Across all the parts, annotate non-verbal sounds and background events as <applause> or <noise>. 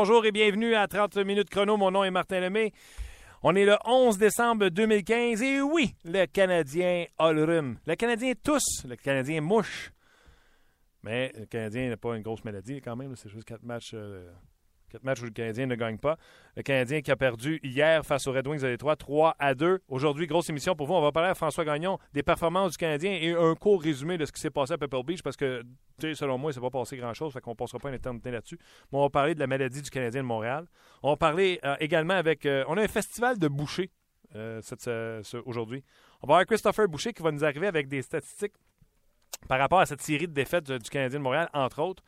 Bonjour et bienvenue à 30 minutes chrono. Mon nom est Martin Lemay. On est le 11 décembre 2015 et oui, le Canadien a le rhume. Le Canadien tous, le Canadien mouche. Mais le Canadien n'a pas une grosse maladie quand même. C'est juste quatre matchs, euh, quatre matchs où le Canadien ne gagne pas. Le Canadien qui a perdu hier face aux Red Wings de Détroit 3 à 2. Aujourd'hui, grosse émission pour vous. On va parler à François Gagnon des performances du Canadien et un court résumé de ce qui s'est passé à Pepper Beach parce que, selon moi, il ne s'est pas passé grand-chose. Fait qu'on ne passera pas une éternité là-dessus. Mais on va parler de la maladie du Canadien de Montréal. On va parler euh, également avec. Euh, on a un festival de boucher aujourd'hui. On va avoir Christopher Boucher qui va nous arriver avec des statistiques par rapport à cette série de défaites du Canadien de Montréal, entre autres.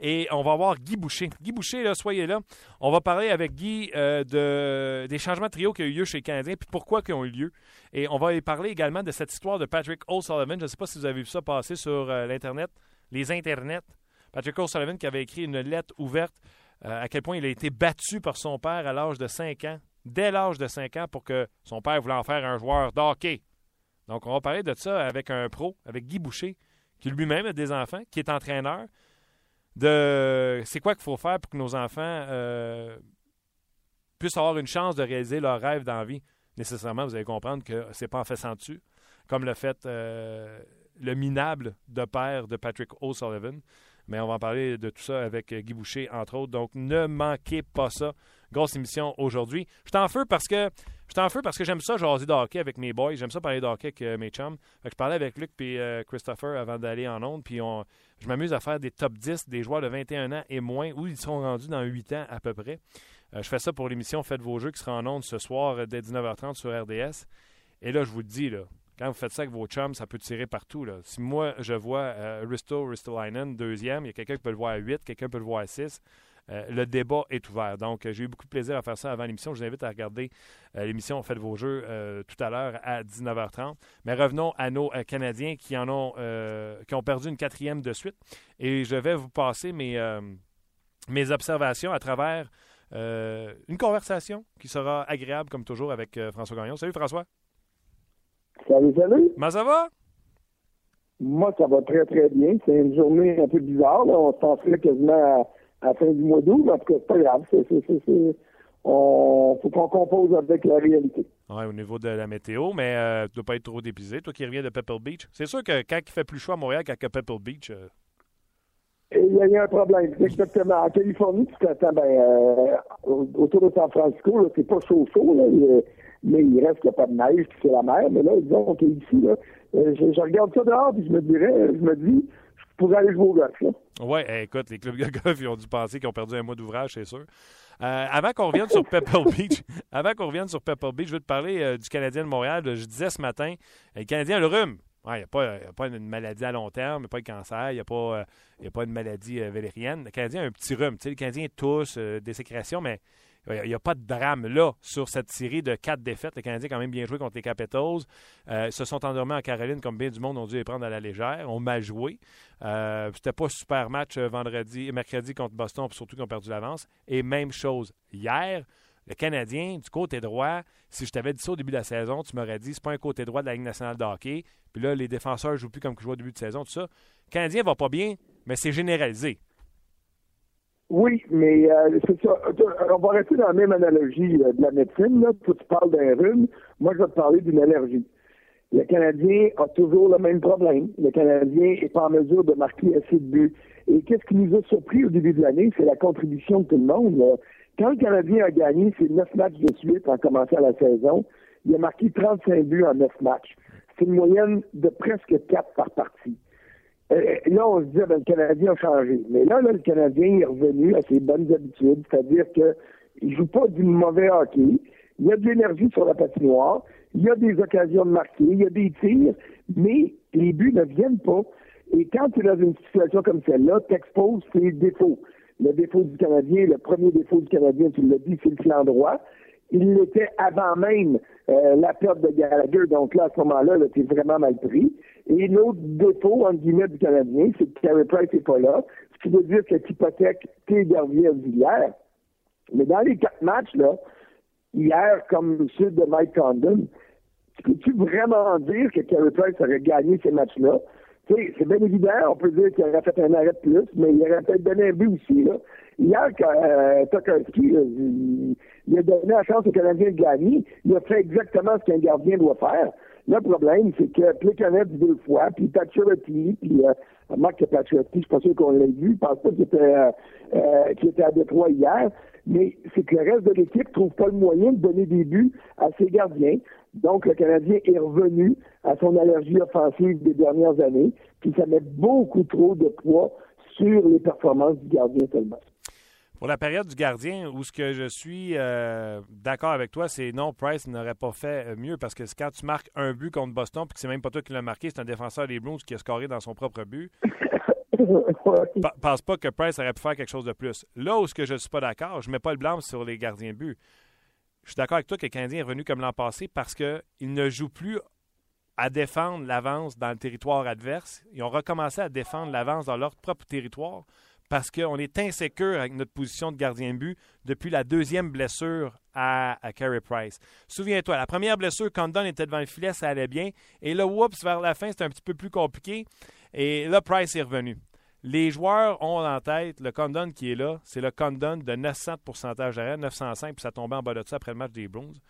Et on va voir Guy Boucher. Guy Boucher, soyez là. On va parler avec Guy euh, de, des changements de trio qui ont eu lieu chez les Canadiens, puis pourquoi ils ont eu lieu. Et on va parler également de cette histoire de Patrick O'Sullivan. Je ne sais pas si vous avez vu ça passer sur euh, l'Internet, les Internets. Patrick O'Sullivan qui avait écrit une lettre ouverte euh, à quel point il a été battu par son père à l'âge de 5 ans, dès l'âge de 5 ans, pour que son père voulait en faire un joueur d'hockey. Donc, on va parler de ça avec un pro, avec Guy Boucher, qui lui-même a des enfants, qui est entraîneur, de c'est quoi qu'il faut faire pour que nos enfants euh, puissent avoir une chance de réaliser leur rêve dans vie. Nécessairement, vous allez comprendre que c'est pas en faisant dessus, comme le fait euh, le minable de père de Patrick O'Sullivan. Mais on va en parler de tout ça avec Guy Boucher, entre autres. Donc, ne manquez pas ça. Grosse émission aujourd'hui. Je t'en feu parce que je t'en feu parce que j'aime ça jaser de hockey avec mes boys. J'aime ça parler de hockey avec euh, mes chums. je parlais avec Luc et euh, Christopher avant d'aller en onde. Je m'amuse à faire des top 10 des joueurs de 21 ans et moins où ils sont rendus dans 8 ans à peu près. Euh, je fais ça pour l'émission Faites vos jeux qui sera en onde ce soir dès 19h30 sur RDS. Et là, je vous le dis, là, quand vous faites ça avec vos chums, ça peut tirer partout. Là. Si moi, je vois Risto Ristolainen, deuxième, il y a quelqu'un qui peut le voir à 8, quelqu'un peut le voir à 6. Euh, le débat est ouvert. Donc, euh, j'ai eu beaucoup de plaisir à faire ça avant l'émission. Je vous invite à regarder euh, l'émission Faites vos jeux tout à l'heure à 19h30. Mais revenons à nos Canadiens qui en ont qui ont perdu une quatrième de suite. Et je vais vous passer mes, mes observations à travers une conversation qui sera agréable comme toujours avec François Gagnon. Salut François. Salut, salut. Comment ça va? Moi, ça va très, très bien. C'est une journée un peu bizarre. On se penserait quasiment à à la fin du mois d'août, tout cas, c'est pas grave. C'est, c'est, on faut qu'on compose avec la réalité. Oui, au niveau de la météo, mais euh, tu ne dois pas être trop dépisé. Toi qui reviens de Pebble Beach. C'est sûr que quand il fait plus chaud à Montréal qu'à Pebble Beach. Euh... Il y, a un problème. Exactement. En Californie, tu t'attends, ben, euh, autour de San Francisco, c'est pas chaud chaud, là, mais il reste qu'il n'y a pas de neige, puis c'est la mer. Mais là, disons qu'ici, là, je, je, regarde ça dehors, puis je me dirais, je me dis, pour aller jouer au golf. Oui, écoute, les clubs de golf, ils ont dû penser qu'ils ont perdu un mois d'ouvrage, c'est sûr. Euh, avant qu'on revienne sur Pepper <laughs> Beach, avant qu'on revienne sur Pepper Beach, je veux te parler euh, du Canadien de Montréal. Je disais ce matin, euh, le Canadien a le rhume. Il n'y a, a, pas une maladie à long terme, il n'y a pas de cancer, il n'y a, pas, a pas une maladie valérienne. Le Canadien a un petit rhume. Tu sais, le Canadien tousse, des sécrétions, mais il n'y a pas de drame là sur cette série de quatre défaites. Les Canadiens quand même bien joué contre les Capitals. Euh, se sont endormis en Caroline comme bien du monde ont dû les prendre à la légère. Ont mal joué. Euh, C'était pas super match euh, vendredi et mercredi contre Boston, surtout qu'ils ont perdu l'avance. Et même chose hier. Le Canadien, du côté droit, si je t'avais dit ça au début de la saison, tu m'aurais dit c'est pas un côté droit de la Ligue nationale de hockey. Puis là, les défenseurs jouent plus comme ils jouaient au début de saison, tout ça. Le Canadien va pas bien, mais c'est généralisé. Oui, mais euh, c'est ça. On va rester dans la même analogie euh, de la médecine. Là. tu parles d'un rhume. Moi, je vais te parler d'une allergie. Le Canadien a toujours le même problème. Le Canadien n'est pas en mesure de marquer assez de buts. Et qu'est-ce qui nous a surpris au début de l'année, c'est la contribution de tout le monde. Quand le Canadien a gagné ses neuf matchs de suite en commençant la saison, il a marqué 35 buts en neuf matchs. C'est une moyenne de presque quatre par partie. Euh, là, on se dit, ben, le Canadien a changé. Mais là, là, le Canadien est revenu à ses bonnes habitudes, c'est-à-dire qu'il ne joue pas du mauvais hockey. Il y a de l'énergie sur la patinoire. Il y a des occasions de marquer. Il y a des tirs. Mais les buts ne viennent pas. Et quand tu es dans une situation comme celle-là, tu exposes tes défauts. Le défaut du Canadien, le premier défaut du Canadien, tu l'as dit, c'est le flanc droit. Il l'était avant même euh, la perte de Gallagher. Donc là, à ce moment-là, -là, tu es vraiment mal pris. Et l'autre défaut, entre guillemets, du Canadien, c'est que Carey Price n'est pas là, ce qui veut dire que tes gardiens auxiliaires. Mais dans les quatre matchs, là, hier, comme ceux de Mike Condon, peux-tu vraiment dire que Carey Price aurait gagné ces matchs-là? C'est bien évident, on peut dire qu'il aurait fait un arrêt de plus, mais il aurait peut-être donné aussi, là. Hier, euh, Tokarski, il, il, a donné la chance au Canadien de gagner. Il a fait exactement ce qu'un gardien doit faire. Le problème, c'est que Plekanec deux fois, puis Pacioretty, puis euh, Marc Pacioretty, je suis pas sûr qu'on l'ait vu, je pense pas qu'il était, euh, euh, était à Détroit hier, mais c'est que le reste de l'équipe trouve pas le moyen de donner des buts à ses gardiens. Donc, le Canadien est revenu à son allergie offensive des dernières années, puis ça met beaucoup trop de poids sur les performances du gardien seulement. Pour la période du gardien, où ce que je suis euh, d'accord avec toi, c'est non, Price n'aurait pas fait euh, mieux parce que quand tu marques un but contre Boston puis que c'est même pas toi qui l'as marqué, c'est un défenseur des Blues qui a scoré dans son propre but. <laughs> pense pas que Price aurait pu faire quelque chose de plus. Là où ce que je suis pas d'accord, je mets pas le blanc sur les gardiens but. Je suis d'accord avec toi que le Canadien est revenu comme l'an passé parce qu'il ne joue plus à défendre l'avance dans le territoire adverse. Ils ont recommencé à défendre l'avance dans leur propre territoire parce qu'on est insécure avec notre position de gardien de but depuis la deuxième blessure à, à Carey Price. Souviens-toi, la première blessure, Condon était devant le filet, ça allait bien. Et là, oups, vers la fin, c'était un petit peu plus compliqué. Et là, Price est revenu. Les joueurs ont en tête le Condon qui est là, c'est le Condon de 900 de pourcentage d'arrêt, 905, puis ça tombait en bas de ça après le match des Blues.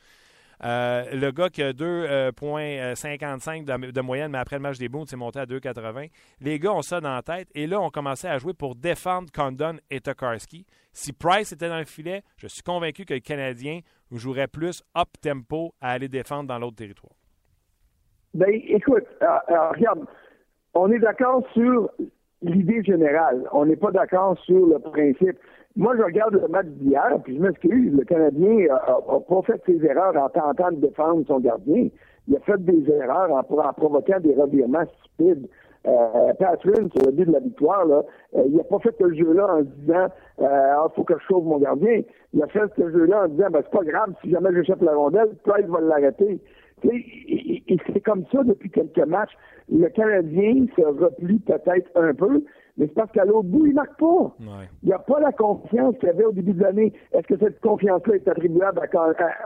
Euh, le gars qui a 2,55 euh, de, moyenne, mais après le match des Blues, c'est monté à 2,80. Les gars ont ça dans la tête. Et là, on commençait à jouer pour défendre Condon et Tokarski. Si Price était dans le filet, je suis convaincu que le Canadien jouerait plus up-tempo à aller défendre dans l'autre territoire. Ben, écoute, euh, regarde, on est d'accord sur l'idée générale. On n'est pas d'accord sur le principe. Moi, je regarde le match d'hier, puis je m'excuse, le Canadien n'a pas fait ses erreurs en tentant de défendre son gardien. Il a fait des erreurs en, provoquant des revirements stupides. Euh, Patrick, sur le but de la victoire, là, euh, il n'a pas fait ce jeu-là en se disant euh, ah, faut que je sauve mon gardien. Il a fait ce jeu-là en disant ben, c'est pas grave, si jamais j'échappe la rondelle, Price va l'arrêter. Et c'est comme ça depuis quelques matchs. Le Canadien se replie peut-être un peu, mais c'est parce qu'à l'autre bout, il ne marque pas. Il n'y a pas la confiance qu'il y avait au début de l'année. Est-ce que cette confiance-là est attribuable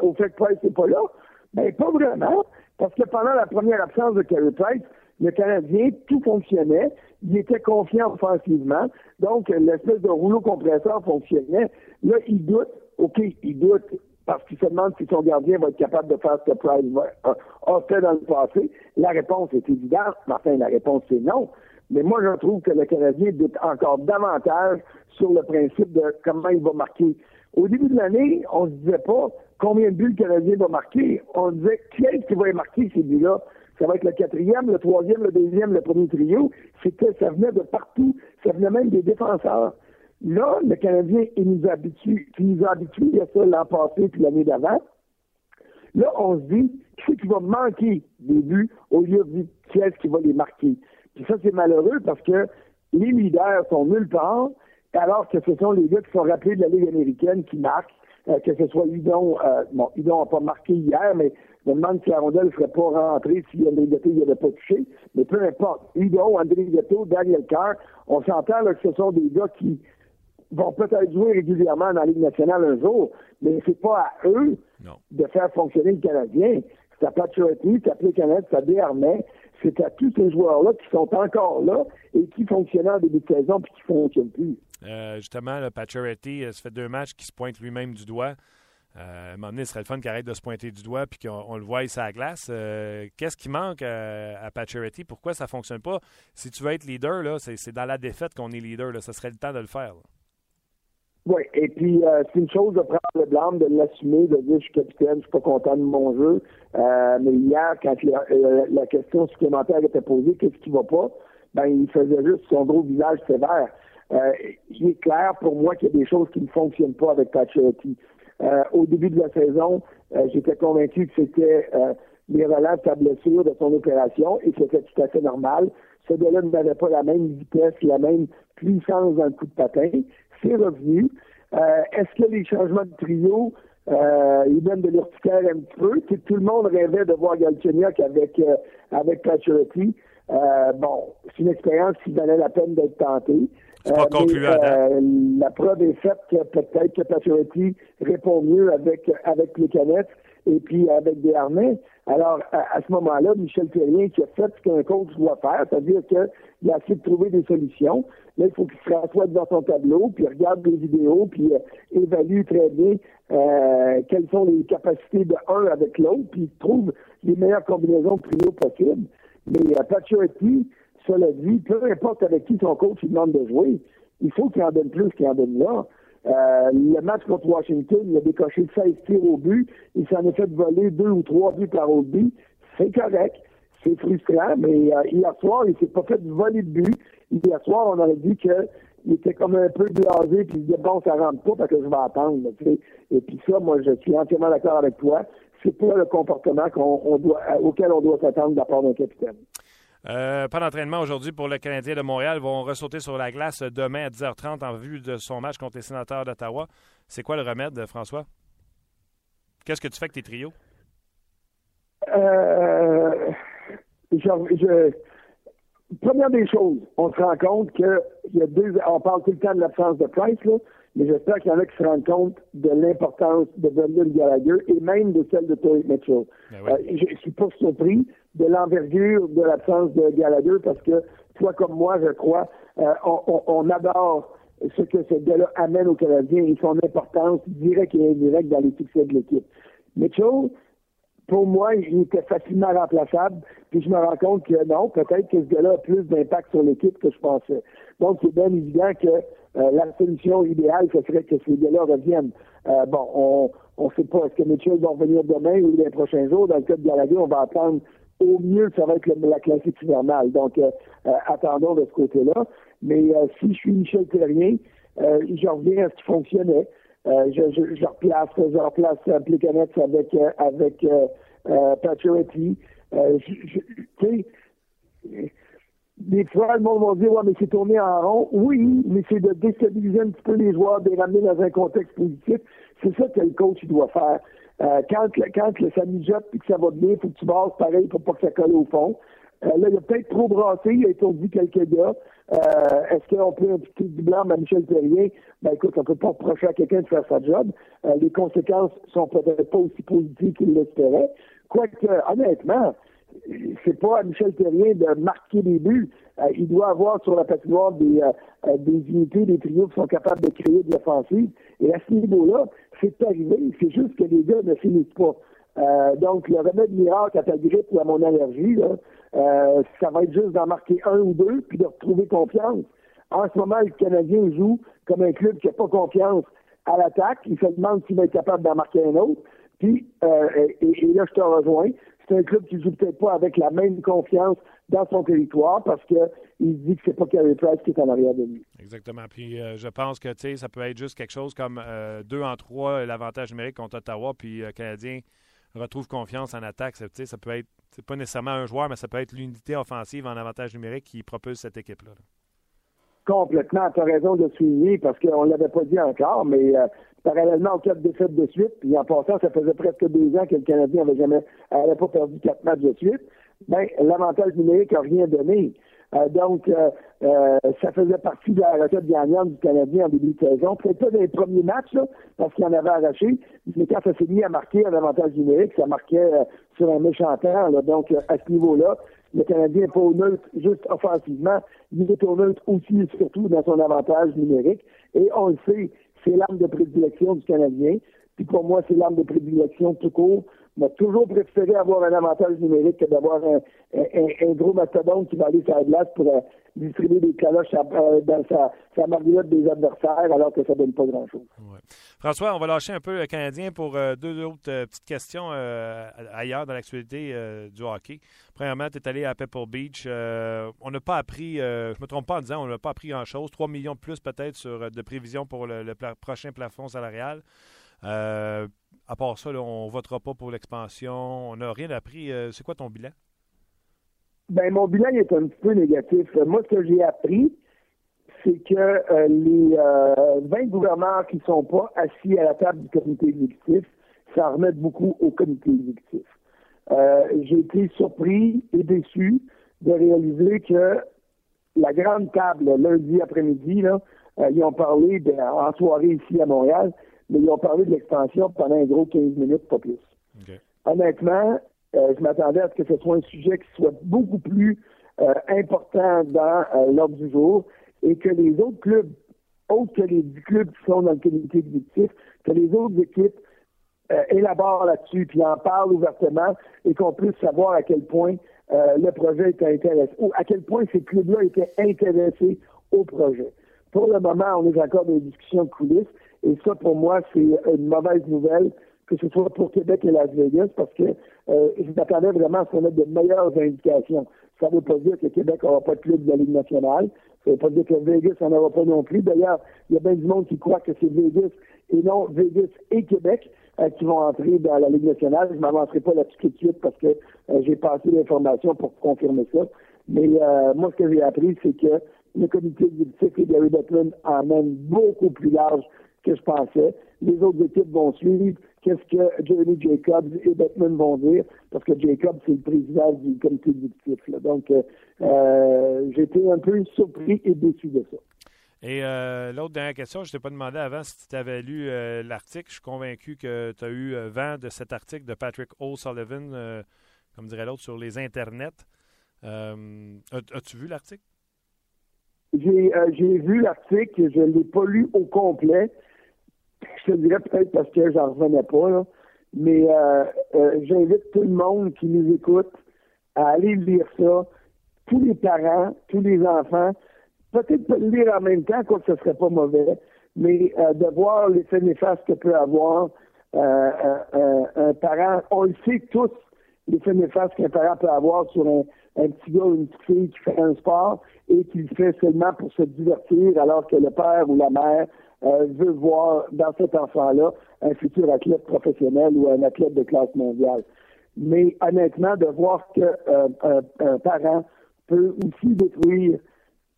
au fait que Price n'est pas là? Ben, pas vraiment. Parce que pendant la première absence de Carey Price, le Canadien, tout fonctionnait. Il était confiant offensivement. Donc, l'espèce de rouleau compresseur fonctionnait. Là, il doute. OK, il doute parce qu'il se demande si son gardien va être capable de faire ce que Price a fait dans le passé. La réponse est évidente. Enfin, la réponse est non. Mais moi, je trouve que le Canadien doute encore davantage sur le principe de comment il va marquer. Au début de l'année, on ne se disait pas combien de buts le Canadien va marquer. On disait qui est-ce qui va marquer ces buts-là. Ça va être le quatrième, le troisième, le deuxième, le premier trio. C'était, ça venait de partout. Ça venait même des défenseurs. Là, le Canadien, il nous habitue, il nous a habitués à ça l'an passé puis l'année d'avant. Là, on se dit, qui est qui va manquer des buts au lieu de qui est-ce qui va les marquer? Puis ça, c'est malheureux parce que les leaders sont nulle part, alors que ce sont les gars qui sont rappelés de la Ligue américaine qui marquent, euh, que ce soit Hudon, euh, bon, Hudon n'a pas marqué hier, mais je me demande si la rondelle ne serait pas rentrée si André Gatto n'y avait pas touché, mais peu importe. Hudon, André Gatto, Daniel Carr, on s'entend que ce sont des gars qui vont peut-être jouer régulièrement dans la Ligue nationale un jour, mais c'est pas à eux de faire fonctionner le Canadien. C'est à Patriotty, c'est à Canada, c'est à Desarmais, c'est à tous ces joueurs-là qui sont encore là et qui fonctionnaient en début de saison puis qui ne fonctionnent plus. Euh, justement, le Pacioretty, euh, ça fait deux matchs qui se pointe lui-même du doigt. Euh, à un moment donné, ce serait le fun qu'il arrête de se pointer du doigt puis qu'on le voie sur la glace. Qu'est-ce qui manque à, à Pourquoi ça ne fonctionne pas? Si tu veux être leader, c'est dans la défaite qu'on est leader. Là. Ça serait le temps de le faire. Oui, et puis euh, c'est une chose de prendre le blâme, de l'assumer, de dire je suis capitaine, je suis pas content de mon jeu. Euh, mais hier, quand euh, la, question supplémentaire était posée, qu'est-ce qui va pas? Ben, il faisait juste son gros visage sévère. il est clair pour moi qu'il y a des choses qui ne fonctionnent pas avec Pacioretty. au début de la saison, j'étais convaincu que c'était les de sa blessure, de son opération, et c'était tout à fait normal. Ce gars-là n'avait pas la même vitesse, la même puissance le coup de patin c'est revenu. Euh, est-ce que les changements de trio, euh, ils donnent de l'urticaire un petit peu? Tout, le monde rêvait de voir Galchenyuk avec, euh, avec. Euh, bon, c'est une expérience qui valait la peine d'être tentée. C'est pas euh, La preuve est faite que peut-être que Pacioretty répond mieux avec, avec les canettes et puis avec des harnais. Alors, à, ce moment-là, Michel Terrien qui a fait ce qu'un coach doit faire, c'est-à-dire qu'il a essayé de trouver des solutions. Là, il faut qu'il se rassoie devant son tableau, puis regarde des vidéos, puis euh, évalue très bien euh, quelles sont les capacités de un avec l'autre, puis trouve les meilleures combinaisons de trio possibles. Mais euh, cela dit, peu importe avec qui son coach il demande de jouer, il faut qu'il en donne plus qu'il en donne là. Euh, le match contre Washington, il a décoché 16 tirs au but. Il s'en est fait voler deux ou trois buts par au but. C'est correct. C'est frustrant, mais euh, hier soir, il s'est pas fait voler de but. Hier soir, on aurait dit qu'il était comme un peu blasé, puis il disait bon, ça rentre pas parce que je vais attendre. Et puis ça, moi, je suis entièrement d'accord avec toi. C'est pas le comportement qu'on doit, auquel on doit s'attendre de la part d'un capitaine. Euh, pas d'entraînement aujourd'hui pour le Canadien de Montréal. Ils vont ressauter sur la glace demain à 10h30 en vue de son match contre les sénateurs d'Ottawa. C'est quoi le remède, François? Qu'est-ce que tu fais avec tes trios? Euh, première des choses, on se rend compte que il y a deux. On parle tout le temps de l'absence de Price, là, mais j'espère qu'il y en a qui se rendent compte de l'importance de Brendan Gallagher et même de celle de Tory Mitchell. Ben euh, je suis pas surpris de l'envergure de l'absence de Gallagher parce que toi comme moi, je crois, euh, on, adore ce que ce gars-là amène aux Canadiens et son importance directe et indirecte dans les succès de l'équipe. Mitchell, pour moi, il était facilement remplaçable. Puis je me rends compte que non, peut-être que ce gars-là a plus d'impact sur l'équipe que je pensais. Donc, c'est bien évident que euh, la solution idéale, ce serait que ces gars-là reviennent. Euh, bon, on ne sait pas, est-ce que Mitchell va revenir demain ou les prochains jours? Dans le cas de Gallagher, on va attendre au mieux, ça va être la classique hivernale. Donc, euh, attendons de ce côté-là. Mais si je suis Michel Terrien, je reviens à ce qui fonctionnait. Je, je, je, replace, je replace avec, avec Pacioretty. tu sais, des fois, le monde va dire, ouais, mais c'est tourné en rond. Oui, mais c'est de déstabiliser un petit peu les joueurs, de les ramener dans un contexte positif. C'est ça que le coach doit faire. Euh, quand quand ça mijote et que ça va bien, il faut que tu brasses pareil pour pas que ça colle au fond. Euh, là, il a peut-être trop brassé, il a étourdi quelques gars. Euh, est-ce qu'on peut petit du blanc à Michel Perrier? Ben écoute, on peut pas reprocher à quelqu'un de faire sa job. les conséquences sont peut-être pas aussi positives qu'il l'espérait. Quoique, honnêtement, c'est pas à Michel Terrien de marquer des buts. Euh, il doit avoir sur la patinoire des, euh, euh, des unités, des trios qui sont capables de créer de l'offensive. Et à ce niveau-là, c'est arrivé. C'est juste que les gars ne finissent pas. donc, le remède miracle à ta grippe ou à mon allergie, ça va être juste d'en marquer un ou deux, puis de retrouver confiance. En ce moment, le Canadien joue comme un club qui n'a pas confiance à l'attaque. Il se demande s'il va être capable d'en marquer un autre. Puis, et, là, je te rejoins c'est un club qui joue peut-être pas avec la même confiance dans son territoire parce qu'il dit que c'est pas Carey Price qui est en arrière de lui. Exactement. Puis euh, je pense que ça peut être juste quelque chose comme euh, deux en trois l'avantage numérique contre Ottawa, puis euh, Canadien retrouve confiance en attaque. Ça peut être, c'est pas nécessairement un joueur, mais ça peut être l'unité offensive en avantage numérique qui propulse cette équipe-là. Complètement, tu as raison de souligner parce qu'on ne l'avait pas dit encore, mais parallèlement aux quatre défaites de suite, puis en passant, ça faisait presque deux ans que le Canadien n'avait jamais n'avait pas perdu quatre matchs de suite, ben, l'avantage numérique n'a rien donné. Euh, donc, euh, euh, ça faisait partie de la recette gagnante du Canadien en début de saison. Peut-être pas dans les premiers matchs, là, parce qu'il en avait arraché, mais quand ça s'est mis à marquer un avantage numérique, ça marquait sur un méchant temps. Donc, à ce niveau-là, le Canadien n'est pas au neutre juste offensivement, il est au neutre aussi et surtout dans son avantage numérique. Et on le sait, c'est l'arme de prédilection du Canadien. Puis pour moi, c'est l'arme de prédilection tout court. On a toujours préféré avoir un avantage numérique que d'avoir un, gros mastodonte qui va aller sur la glace pour euh, distribuer des caloches euh, dans sa, sa des adversaires alors que ça donne pas grand-chose. François, on va lâcher un peu le Canadien pour euh, deux autres petites questions ailleurs dans l'actualité du hockey. Premièrement, tu es allé à Pebble Beach. on n'a pas appris, je ne me trompe pas en disant, on n'a pas appris grand-chose. 3 millions de plus peut-être sur de prévisions pour le, prochain plafond salarial. Euh, à part ça, on ne votera pas pour l'expansion. On n'a rien appris. Euh, c'est quoi ton bilan? Ben, mon bilan est un petit peu négatif. Moi, ce que j'ai appris, c'est que euh, les 20 gouverneurs qui ne sont pas assis à la table du comité exécutif, ça remet beaucoup au comité exécutif. j'ai été surpris et déçu de réaliser que la grande table, lundi après-midi, ils ont parlé en soirée ici à Montréal, mais ils ont parlé de l'expansion pendant un gros 15 minutes, pas plus. Honnêtement, je m'attendais à ce que ce soit un sujet qui soit beaucoup plus important dans l'ordre du jour et que les autres clubs, autres que les 10 clubs qui sont dans le comité exécutif, que les autres équipes élaborent là-dessus, puis en parlent ouvertement et qu'on puisse savoir à quel point le projet était intéressé, ou à quel point ces clubs-là étaient intéressés au projet. Pour le moment, on est encore dans les discussions de coulisses. Et ça, pour moi, c'est une mauvaise nouvelle, que ce soit pour Québec et Las Vegas, parce que euh, je m'attendais vraiment à ce qu'on ait de meilleures indications. Ça ne veut pas dire que Québec n'aura pas de club de la Ligue nationale. Ça ne veut pas dire que Vegas n'en aura pas non plus. D'ailleurs, il y a bien du monde qui croit que c'est Vegas et non Vegas et Québec euh, qui vont entrer dans la Ligue nationale. Je ne m'avancerai pas là-dessus tout de suite parce que euh, j'ai passé l'information pour confirmer ça. Mais euh, moi, ce que j'ai appris, c'est que le comité exécutif et Gary Bettman emmène beaucoup plus large que je pensais. Les autres équipes vont suivre. Qu'est-ce que Jeremy Jacobs et Bettman vont dire? Parce que Jacobs, c'est le président du comité exécutif. Donc, euh, euh, été un peu surpris et déçu de ça. Et euh, l'autre dernière question, je ne t'ai pas demandé avant si tu avais lu l'article. Je suis convaincu que tu as eu vent de cet article de Patrick O'Sullivan, comme dirait l'autre, sur les internets. As-tu vu l'article? J'ai vu l'article, je ne l'ai pas lu au complet. Je te dirais peut-être parce que j'en revenais pas, mais euh, euh, j'invite tout le monde qui nous écoute à aller lire ça. Tous les parents, tous les enfants, peut-être pas le lire en même temps, quoi que ce serait pas mauvais, mais de voir l'effet néfaste que peut avoir un parent. On le sait tous, l'effet néfaste qu'un parent peut avoir sur un, un petit gars ou une petite fille qui fait un sport et qui le fait seulement pour se divertir alors que le père ou la mère euh, veut voir dans cet enfant-là un futur athlète professionnel ou un athlète de classe mondiale. Mais honnêtement, de voir qu'un euh, un, parent peut aussi détruire,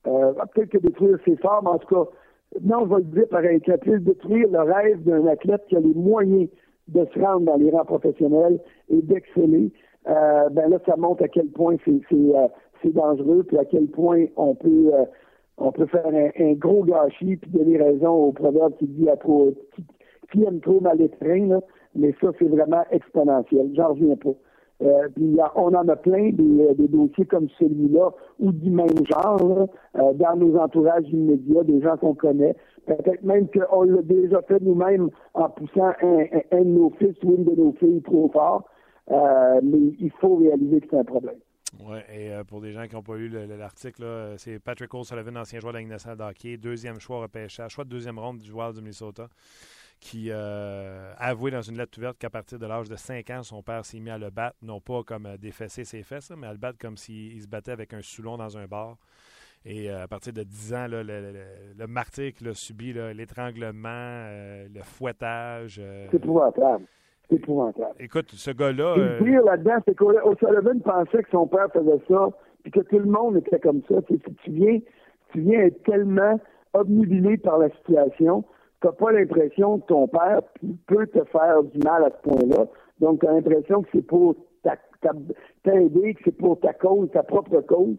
euh, peut-être que détruire ses formes, en tout cas, non, je vais le dire pareil, qu'il puisse détruire le rêve d'un athlète qui a les moyens de se rendre dans les rangs professionnels et d'exceller, ben là, ça montre à quel point c'est dangereux, puis à quel point on peut on peut faire un, gros gâchis puis donner raison au proverbe qui dit à trop qui, aime trop mal étreint, mais ça, c'est vraiment exponentiel. J'en reviens pas. Euh, puis on en a plein des, des dossiers comme celui-là ou du même genre dans nos entourages immédiats, des gens qu'on connaît. Peut-être même qu'on l'a déjà fait nous-mêmes en poussant un, un, de nos fils ou une de nos filles trop fort. Euh, mais il faut réaliser que c'est un problème. Oui, et euh, pour des gens qui n'ont pas lu l'article, c'est Patrick O'Sullivan, ancien joueur de la Ligue deuxième choix repêchage, choix de deuxième ronde du joueur du Minnesota, qui euh, avoué dans une lettre ouverte qu'à partir de l'âge de 5 ans, son père s'est mis à le battre, non pas comme défesser ses fesses, mais à le battre comme s'il se battait avec un soulon dans un bar. Et à partir de 10 ans, le, le, martyr qu'il a subi, l'étranglement, le fouettage. c'est épouvantable. Épouvantable. Écoute, ce gars-là. Et le euh, pire là-dedans, c'est qu'O'Sullivan pensait que son père faisait ça, puis que tout le monde était comme ça. Tu, tu viens, tu viens être tellement obnubilé par la situation, tu n'as pas l'impression que ton père peut te faire du mal à ce point-là. Donc, tu as l'impression que c'est pour t'aider, que c'est pour ta cause, ta propre cause.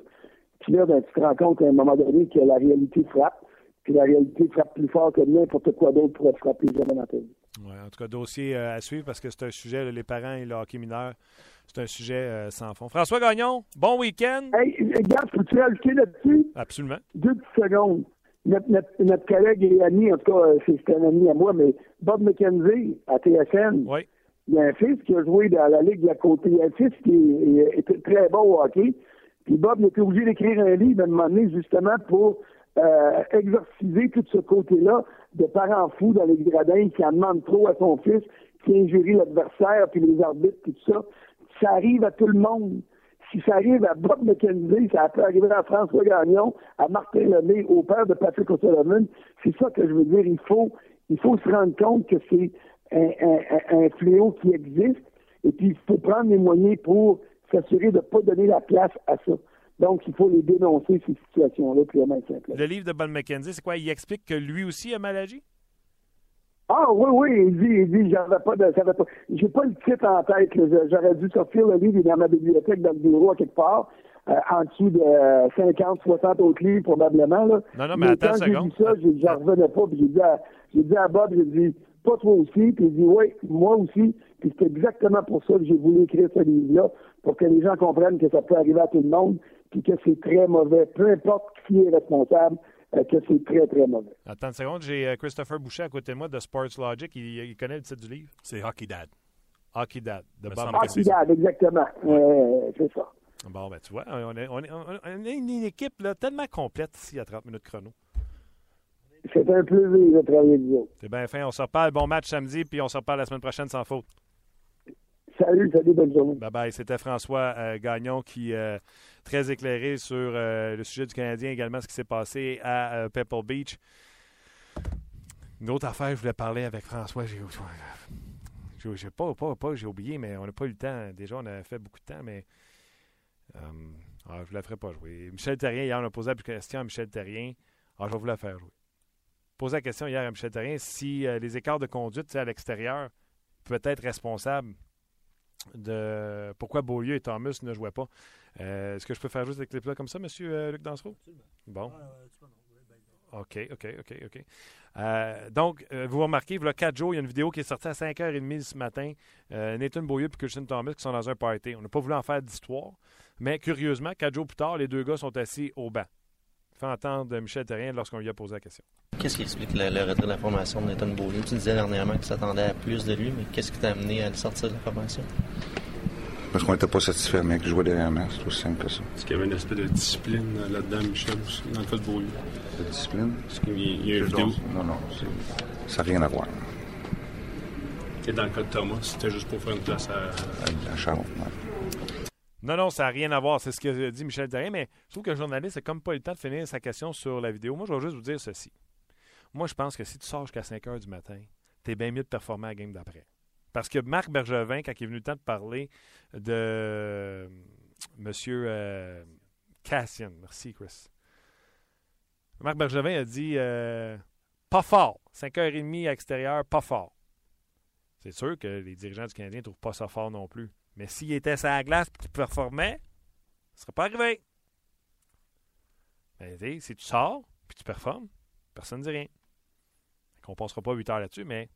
Puis là, ben, tu te rends compte à un moment donné que la réalité frappe, puis la réalité frappe plus fort que n'importe quoi d'autre pourrait frapper jamais dans ta vie. Ouais, en tout cas, dossier euh, à suivre parce que c'est un sujet, les parents et le hockey mineur, c'est un sujet euh, sans fond. François Gagnon, bon week-end. Hey, regarde, peux-tu rajouter là-dessus? Absolument. Deux petites secondes. Notre, notre, collègue et ami, en tout cas, euh, c'est un ami à moi, mais Bob McKenzie à TSN. Oui. Il y a un fils qui a joué dans la Ligue de la Côte. Il y a un fils qui est, très bon au hockey. Puis Bob il était obligé d'écrire un livre à un moment donné, justement, pour euh, exorciser tout ce côté-là de parents fous dans les gradins qui en demandent trop à son fils, qui injurie l'adversaire, puis les arbitres, tout ça. Ça arrive à tout le monde. Si ça arrive à Bob McKenzie, ça peut arriver à François Gagnon, à Martin Lemay, au père de Patrick O'Sullivan. C'est ça que je veux dire. Il faut, il faut se rendre compte que c'est un, un, fléau qui existe, et puis il faut prendre les moyens pour s'assurer de ne pas donner la place à ça. Donc, il faut les dénoncer, ces situations-là, purement simple. Le livre de Bob McKenzie, c'est quoi? Il explique que lui aussi a mal agi? Ah oui, oui, il dit, il dit, j'avais pas de, j'avais pas, j'ai pas le titre en tête, j'aurais dû sortir le livre dans ma bibliothèque dans le bureau à quelque part, euh, en dessous de 50, 60 autres livres probablement, là. Non, non, mais, attends quand j'ai vu ça, j'en revenais pas, puis j'ai dit à, j'ai dit à Bob, j'ai dit, pas toi aussi, puis il dit, oui, moi aussi, Puis c'est exactement pour ça que j'ai voulu écrire ce livre-là, pour que les gens comprennent que ça peut arriver à tout le monde, puis que c'est très mauvais. Peu importe qui est responsable, euh, que c'est très, très mauvais. Attends une seconde, j'ai euh, Christopher Boucher à côté de moi de Sports Logic. Il, il connaît le titre du livre? C'est Hockey Dad. Hockey Dad. De Bob. Hockey Dad, exactement. Euh, c'est ça. Bon, ben tu vois, on est, on est- on est une équipe là, tellement complète ici à 30 minutes chrono. C'est un plaisir de travailler avec vous. C'est bien fin. On se reparle. Bon match samedi, puis on se reparle la semaine prochaine sans faute. Salut, salut, bonne journée. Bye bye. C'était François euh, Gagnon qui euh, très éclairé sur euh, le sujet du Canadien, également ce qui s'est passé à euh, Pebble Beach. Une autre affaire, je voulais parler avec François. J'ai, j'ai, pas, pas, pas, j'ai oublié, mais on n'a pas eu le temps. Déjà, on a fait beaucoup de temps, mais ah, je ne la ferai pas jouer. Michel Terrien, hier, on a posé la question à Michel Terrien. Ah, je vais vous la faire jouer. Posé la question hier à Michel Terrien si les écarts de conduite à l'extérieur peuvent être responsables de pourquoi Beaulieu et Thomas ne jouaient pas. Euh, Est-ce que je peux faire juste des clips-là comme ça, monsieur euh, Luc Dansereau? Bon. OK, OK, OK, OK. Euh, donc, euh, vous remarquez, il y a 4 jours, il y a une vidéo qui est sortie à 5h30 ce matin. Euh, Nathan Beaulieu et Christian Thomas qui sont dans un party. On n'a pas voulu en faire d'histoire, mais curieusement, 4 jours plus tard, les deux gars sont assis au banc. Fait entendre Michel Terrien lorsqu'on lui a posé la question. Qu'est-ce qui explique le, le retrait de la formation de Nathan Beaulieu? Tu disais dernièrement que tu t'attendais à plus de lui, mais qu'est-ce qui t'a amené à le sortir de la formation? Parce qu'on n'était pas satisfait, mec qui jouait derrière moi. C'est aussi simple que ça. Est-ce qu'il y avait une espèce de discipline euh, là-dedans, Michel, dans le cas de Beaulieu? La discipline? Est-ce qu'il y a- une vidéo Non, non, ça n'a rien à voir. est dans le cas de Thomas? C'était juste pour faire une place à. La Charente, ouais. Non, non, ça n'a rien à voir. C'est ce que dit Michel Terrien, mais je trouve que le journaliste n'a comme pas eu le temps de finir sa question sur la vidéo. Moi, je vais juste vous dire ceci. Moi, je pense que si tu sors jusqu'à 5 heures du matin, tu es bien mieux de performer à la game d'après. Parce que Marc Bergevin, quand il est venu le temps de parler de euh, Monsieur euh, Cassian, merci Chris. Marc Bergevin a dit euh, pas fort. 5h30 à l'extérieur, pas fort. C'est sûr que les dirigeants du Canadien ne trouvent pas ça fort non plus. Mais s'il était sur la glace et qu'il performait, ça ne serait pas arrivé. Ben, tu sais, si tu sors puis tu performes, personne ne dit rien. On ne passera pas 8 heures là-dessus, mais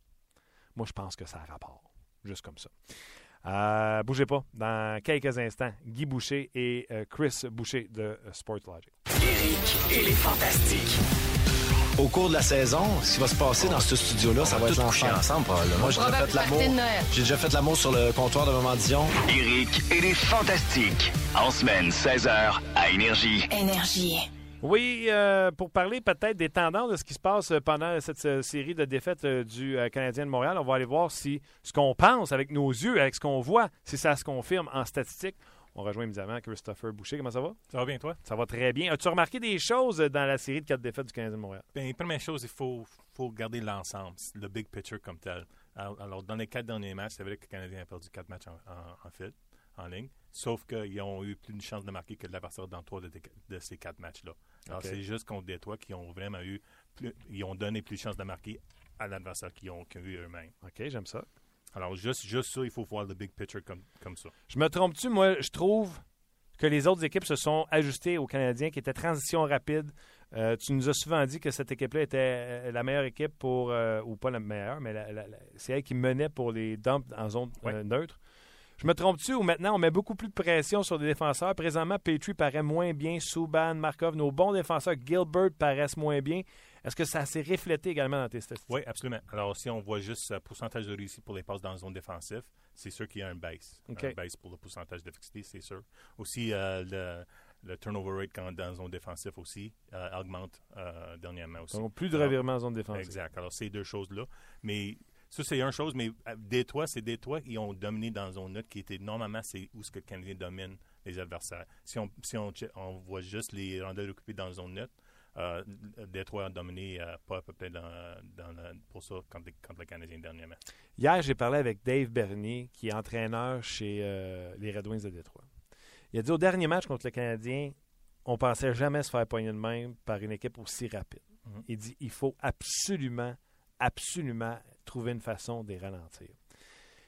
moi, je pense que ça a rapport. Juste comme ça. Euh, bougez pas. Dans quelques instants, Guy Boucher et euh, Chris Boucher de euh, Sports Logic. Eric et les Fantastiques. Au cours de la saison, ce qui va se passer dans ce studio-là, ça va être coucher ensemble. ensemble, probablement. Moi, j'ai déjà fait l'amour. J'ai déjà fait l'amour sur le comptoir de Maman Dion. Eric et les Fantastiques. En semaine, 16h, à Énergie. Énergie. Oui, euh, pour parler peut-être des tendances de ce qui se passe euh, pendant cette euh, série de défaites du euh, Canadien de Montréal, on va aller voir si ce qu'on pense avec nos yeux, avec ce qu'on voit, si ça se confirme en statistique. On rejoint évidemment Christopher Boucher. Comment ça va? Ça va bien, toi? Ça va très bien. As-tu remarqué des choses dans la série de quatre défaites du Canadien de Montréal? Bien, première chose, il faut, faut garder l'ensemble, le big picture comme tel. Alors, dans les quatre derniers matchs, c'est vrai que le Canadien a perdu quatre matchs en, en, en fil, en ligne, sauf qu'ils ont eu plus de chances de marquer que l'adversaire dans trois de, de ces quatre matchs-là. Alors, c'est juste contre Détroit qui ont vraiment eu, plus, ils ont donné plus de chances de marquer à l'adversaire qu'ils ont, qu'ils ont eu eux-mêmes. OK, j'aime ça. Alors, juste, juste ça, il faut voir le big picture comme, comme ça. Je me trompe-tu? Moi, je trouve que les autres équipes se sont ajustées aux Canadiens, qui étaient transition rapide. Euh, tu nous as souvent dit que cette équipe-là était euh, la meilleure équipe pour, euh, ou pas la meilleure, mais c'est elle qui menait pour les dumps en zone euh, neutre. Je me trompe-tu ou maintenant on met beaucoup plus de pression sur les défenseurs? Présentement, Petrie paraît moins bien, Subban, Markov, nos bons défenseurs, Gilbert paraissent moins bien. Est-ce que ça s'est reflété également dans tes statistiques? Oui, absolument. Alors, si on voit juste le pourcentage de réussite pour les passes dans la zone défensive, c'est sûr qu'il y a un baisse. OK. Un baisse pour le pourcentage d'efficacité, c'est sûr. Aussi, euh, le, le turnover rate quand, dans la zone défensive aussi euh, augmente euh, dernièrement aussi. Donc, plus de Alors, revirements en zone défensive. Exact. Alors, ces deux choses-là. Mais ça, c'est une chose, mais euh, Détroit, c'est Détroit qui ont dominé dans la zone neutre, qui était normalement, c'est où ce que le Canadien domine les adversaires. Si on, si on, voit juste les rondelles occupées dans la zone neutre, euh, Détroit a dominé euh, pas à peu près dans, dans la- pour ça contre, contre le Canadien dernièrement. Hier, j'ai parlé avec Dave Bernier, qui est entraîneur chez euh, les Red Wings de Détroit. Il a dit au dernier match contre le Canadien, on pensait jamais se faire poigner de même par une équipe aussi rapide. Mhm. Il dit il faut absolument, absolument trouver une façon de les ralentir.